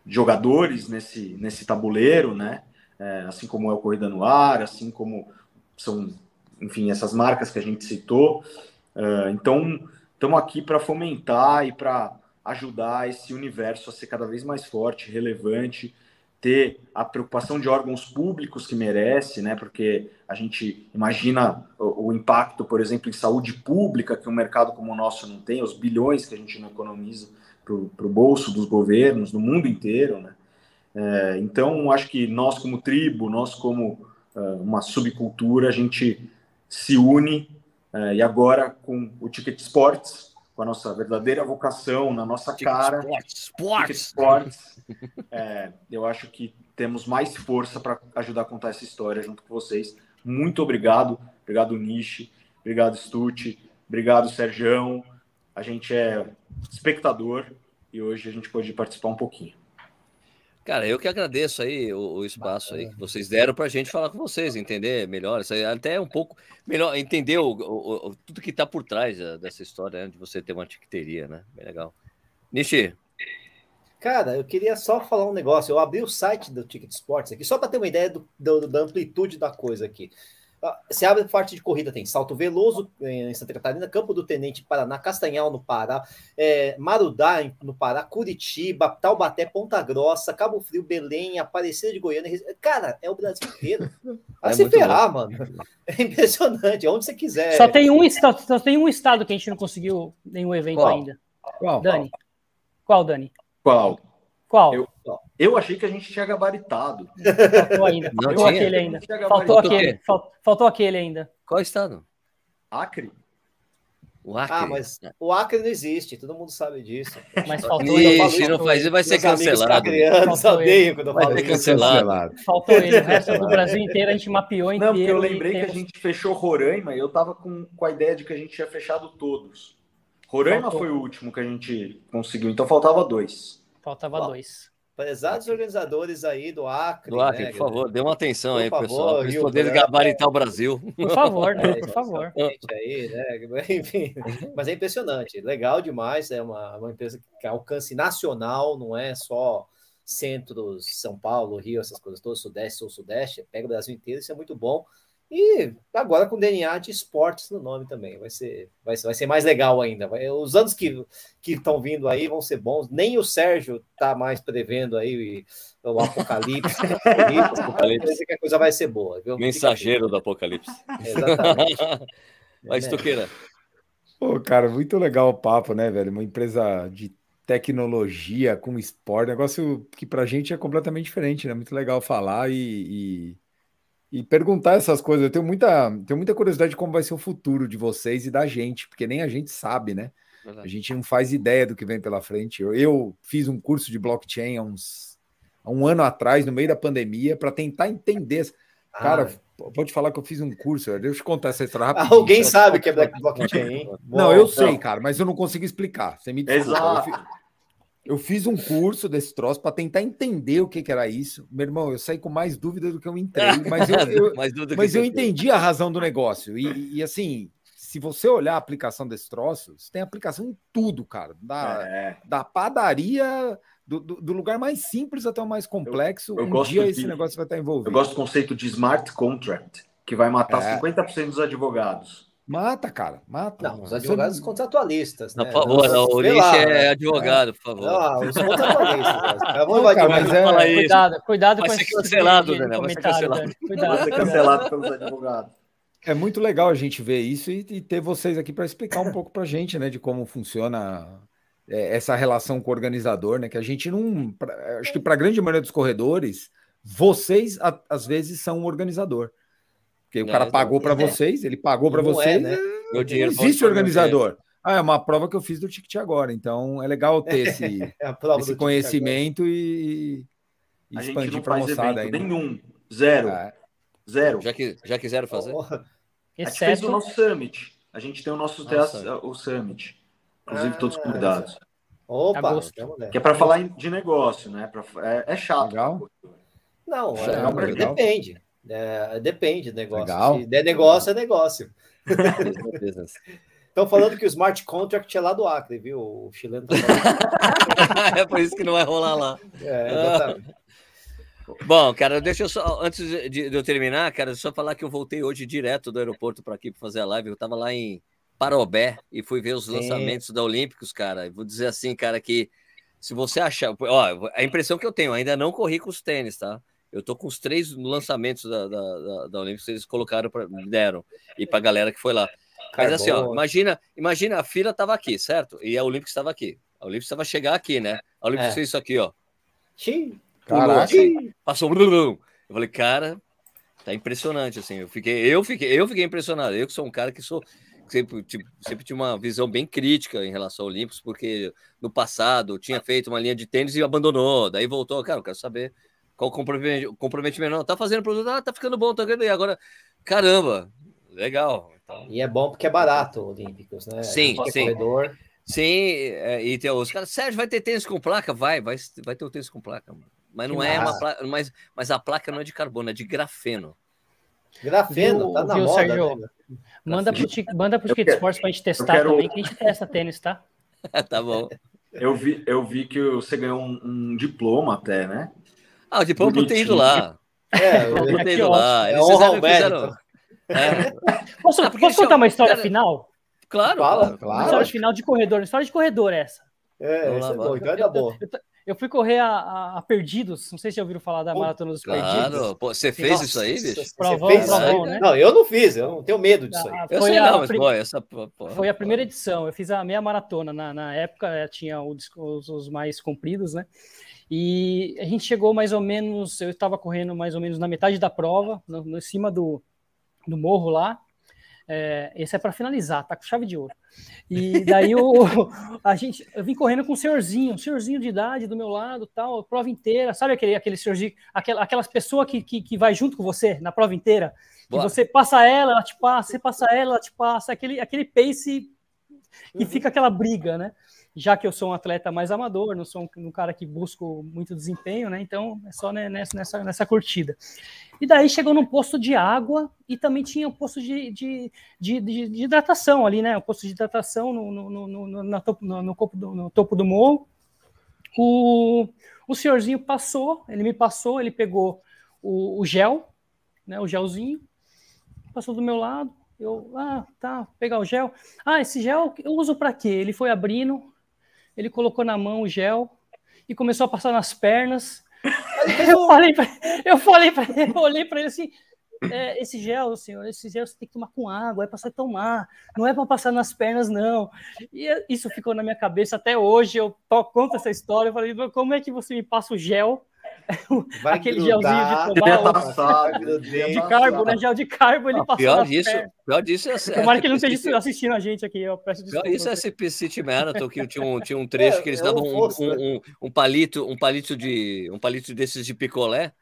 jogadores nesse, nesse tabuleiro, né? É, assim como é o Corrida no Ar, assim como são, enfim, essas marcas que a gente citou. Uh, então, estamos aqui para fomentar e para ajudar esse universo a ser cada vez mais forte, relevante, ter a preocupação de órgãos públicos que merece, né? Porque a gente imagina o, o impacto, por exemplo, em saúde pública que um mercado como o nosso não tem, os bilhões que a gente não economiza para o bolso dos governos no mundo inteiro, né? É, então, acho que nós como tribo, nós como uh, uma subcultura, a gente se une uh, e agora com o Ticket Sports, com a nossa verdadeira vocação, na nossa Ticket cara, Sports, sports. Sports é, eu acho que temos mais força para ajudar a contar essa história junto com vocês. Muito obrigado, obrigado Nishi, obrigado Stute, obrigado Serjão. A gente é espectador e hoje a gente pode participar um pouquinho. Cara, eu que agradeço aí o, o espaço aí que vocês deram para a gente falar com vocês, entender melhor, até um pouco melhor, entender o, o, tudo que está por trás dessa história né, de você ter uma tiqueteria, né? Bem legal. Nishi. Cara, eu queria só falar um negócio. Eu abri o site do Ticket Sports aqui, só para ter uma ideia do, do, da amplitude da coisa aqui. Você abre parte de corrida, tem Salto Veloso em Santa Catarina, Campo do Tenente, Paraná, Castanhal no Pará, é, Marudá no Pará, Curitiba, Taubaté, Ponta Grossa, Cabo Frio, Belém, Aparecida de Goiânia. Cara, é o Brasil inteiro. Vai é se ferrar, bom. mano. É impressionante, onde você quiser. Só tem um estado, só tem um estado que a gente não conseguiu nenhum evento Qual? ainda. Qual? Dani. Qual, Dani? Qual? Qual? Eu, eu achei que a gente tinha gabaritado. Faltou ainda. Não Faltou tinha? aquele ainda. Faltou aquele. Fal- Faltou aquele ainda. Qual estado? Acre? O Acre. Ah, mas o Acre não existe, todo mundo sabe disso. Mas faltou ele. isso não faz isso, vai ser cancelado. odeiam quando eu Vai ser isso. cancelado. Faltou ele. O resto do Brasil inteiro a gente mapeou Não, porque inteiro. eu lembrei que a gente fechou Roraima e eu tava com, com a ideia de que a gente tinha fechado todos. Roraima Faltou. foi o último que a gente conseguiu, então faltava dois. Faltava dois. Prezados organizadores aí do Acre. Do Acre, né, por favor, dê uma atenção Por aí, favor, pessoal, para eles Rio poderem Branco. gabaritar o Brasil. Por favor, né? É, Por favor. aí, né? Enfim, mas é impressionante, legal demais. É uma, uma empresa que alcance nacional, não é só centros, São Paulo, Rio, essas coisas todas, Sudeste, Sul, Sudeste, pega o Brasil inteiro, isso é muito bom. E agora com DNA de esportes no nome também, vai ser, vai ser, vai ser mais legal ainda. Vai- os anos que que estão vindo aí vão ser bons. Nem o Sérgio tá mais prevendo aí o apocalipse. Parece que a coisa vai ser boa, viu? Mensageiro do Apocalipse. Exatamente. Mas, É, Tuqueira, Pô, cara, muito legal o papo, né, velho? Uma empresa de tecnologia com esporte, negócio que pra gente é completamente diferente, né? Muito legal falar e, e, e perguntar essas coisas. Eu tenho muita, tenho muita curiosidade de como vai ser o futuro de vocês e da gente, porque nem a gente sabe, né? A gente não faz ideia do que vem pela frente. Eu, eu fiz um curso de blockchain há uns há um ano atrás, no meio da pandemia, para tentar entender. Cara, pode falar que eu fiz um curso. Deixa eu te contar essa história rapidinho. Ah, alguém sabe que é Blockchain, hein? Não, eu sei, cara, mas eu não consigo explicar. Você me desculpa. Eu, Exato. fi- eu fiz um curso desse troço para tentar entender o que, que era isso. Meu irmão, eu saí com mais dúvida do que eu entrei, mas eu, eu- mas eu entendi a razão do negócio. E, e, assim, se você olhar a aplicação desse troço, você tem aplicação em tudo, cara. Da, É, da padaria, do, do- do lugar mais simples até o mais complexo. eu um gosto dia de- esse negócio vai estar envolvido. eu gosto do conceito de smart contract, que vai matar É. 50% dos advogados. Mata, cara, mata. Não, os Você- advogados contratualistas, Não, né? por favor, não, o lá, é advogado, por favor. Não, os contratualistas. né? Não, invadir cara, mais mas é-. Cuidado, cuidado Vai com ser esse tipo cancelado, Daniel, vai ser cancelado. Dani. Vai Cuidado, ser cuidado. cancelado pelos advogados. É muito legal a gente ver isso e, e ter vocês aqui para explicar um pouco para a gente, né, de como funciona é, essa relação com o organizador, né? Que a gente não. pra- acho que para a grande maioria dos corredores, vocês a- às vezes são um organizador. Porque o cara pagou para é. vocês, ele pagou para Não é, vocês, né? Meu não dinheiro existe pode- organizador. Ah, é uma prova que eu fiz do Ticket agora. Então é legal ter esse, É esse do conhecimento e, e expandir não para a moçada aí. né? nenhum. Zero. É. Zero. Já, que, já quiseram fazer? Porra. A gente fez o Exceto, nosso summit. A gente tem o nosso Nossa. teatro- o summit. Inclusive, Ah, todos convidados. Opa, Agosto. Que é para falar de negócio, né? Pra- é, é chato. Legal. Não, é, legal. depende. É, depende do negócio. Legal. Se der negócio, é negócio. Estão falando que o smart contract é lá do Acre, viu? O chileno tá é por isso que não vai rolar lá. É, exatamente. Bom, cara, deixa eu só, antes de, de eu terminar, cara, só falar que eu voltei hoje direto do aeroporto para aqui para fazer a live. Eu tava lá em Parobé e fui ver os lançamentos da Olímpicos, cara. Vou dizer assim, cara, que se você achar. Ó, a impressão que eu tenho, ainda não corri com os tênis, tá? Eu tô com os três lançamentos da, da, da, da Olímpicos, eles colocaram, pra, deram, e pra galera que foi lá. Mas assim, ó, imagina, imagina, a fila estava aqui, certo? E a Olímpica estava aqui. A Olímpica estava a chegar aqui, né? A Olímpica é. fez isso aqui, ó. Sim. Caraca. Assim, passou. Eu falei, cara, tá impressionante, assim. Eu fiquei, eu fiquei, eu fiquei impressionado. Eu que sou um cara que sou sempre, tipo, sempre tinha uma visão bem crítica em relação ao Olímpicos, porque no passado tinha feito uma linha de tênis e abandonou. Daí voltou, cara, eu quero saber qual o comprometimento. Não, tá fazendo produto, ah, tá ficando bom, tá ganhando. E agora, caramba, legal. Então... E é bom porque é barato Olímpicos, né? Sim, sim. Corredor. Sim, é, e tem os caras, Sérgio, vai ter tênis com placa? Vai, vai, vai ter o tênis com placa. Mas não que é massa. uma placa, mas, mas a placa não é de carbono, é de grafeno. Grafeno, viu, tá na viu, moda. Sérgio, né? manda pro, manda pro Ticket Sports pra gente testar quero... também, que a gente testa tênis, tá? tá bom. Eu vi, eu vi que você ganhou um, um diploma até, né? Ah, o diploma por ter ido lá. É, por ter ido lá. Eles fizeram, fizeram, é. Posso, ah, posso contar uma história cara... final? Claro, Fala, claro. Uma história final de corredor, história de corredor essa. É, essa é então é boa. Eu, eu, eu, fui correr a, a, a, Perdidos, não sei se já ouviram falar da Maratona dos claro. Perdidos. Pô, você fez Nossa, isso aí, bicho? Provão, fez provão, né? Não, eu não fiz, eu não tenho medo disso aí. Eu sei não, mas pô, essa... Foi a primeira edição, eu fiz a meia maratona, na, na época eh, tinha os, os mais compridos, né? E a gente chegou mais ou menos, eu estava correndo mais ou menos na metade da prova, no, no cima do, do morro lá. É, esse é para finalizar, tá com chave de ouro. E daí o, a gente, eu vim correndo com um senhorzinho, um senhorzinho de idade do meu lado, tal, prova inteira, sabe aquele, aquele senhorzinho, aquela, aquelas pessoas que, que, que vai junto com você na prova inteira, que você passa ela, ela te passa, você passa ela, ela te passa, aquele, aquele pace e uhum. fica aquela briga, né? Já que eu sou um atleta mais amador, não sou um, um cara que busco muito desempenho, né? Então é só né, nessa, nessa, curtida. E daí chegou num posto de água e também tinha um posto de, de, de, de, hidratação ali, né? Um posto de hidratação no, no, no, no, topo, do, no topo do morro. O, o senhorzinho passou, ele me passou, ele pegou o, o gel, né? O gelzinho, passou do meu lado. Eu, ah, tá, pegar o gel. Ah, esse gel eu uso para quê? Ele foi abrindo, ele colocou na mão o gel e começou a passar nas pernas. Eu falei para eu falei ele, eu olhei para ele assim, é, esse gel, senhor, esse gel você tem que tomar com água, é para você tomar, não é para passar nas pernas, não. E isso ficou na minha cabeça até hoje. Eu conto essa história. Eu falei, como é que você me passa o gel aquele grudar, gelzinho de tomar. Passar, de carbo, né? Gel de carbo, ele passou. Pior disso, pior disso é. Tomara que ele não esteja assistindo a gente aqui. Eu peço desculpa. Isso é CP City Marathon, que tinha um, tinha um trecho é, que eles davam um, um, um, palito, um palito de um palito desses de picolé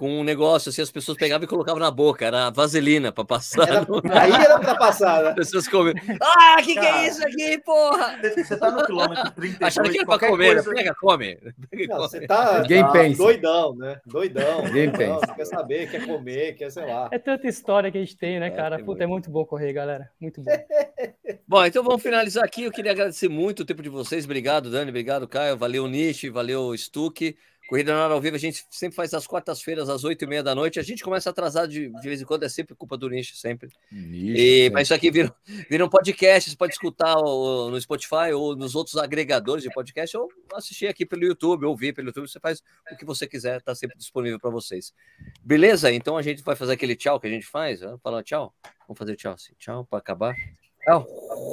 com um negócio assim, as pessoas pegavam e colocavam na boca, era vaselina para passar. Era, aí era para passar, né? As pessoas comiam. Ah, que que é isso aqui, porra? Você tá no quilômetro 32. Achando que era para comer, coisa... pega, come. Pega, Não, Você tá, Ninguém tá pensa. doidão, né? Doidão. Ninguém doidão, pensa. quer saber, quer comer, quer sei lá. É tanta história que a gente tem, né, é, cara? Puta, muito. é muito bom correr, galera. Muito bom. bom, então vamos finalizar aqui. Eu queria agradecer muito o tempo de vocês. Obrigado, Dani. Obrigado, Caio. Valeu, Nishi. Valeu, Stuck. Corrida na hora ao vivo a gente sempre faz às quartas-feiras, às oito e meia da noite. A gente começa atrasado de, de vez em quando, é sempre culpa do nicho, sempre. Nicho, e, mas isso aqui vira, vira um podcast, você pode escutar o, no Spotify ou nos outros agregadores de podcast, ou assistir aqui pelo YouTube, ouvir pelo YouTube, você faz o que você quiser, está sempre disponível para vocês. Beleza? Então a gente vai fazer aquele tchau que a gente faz. Vamos falar tchau? Vamos fazer tchau assim. Tchau para acabar. Tchau.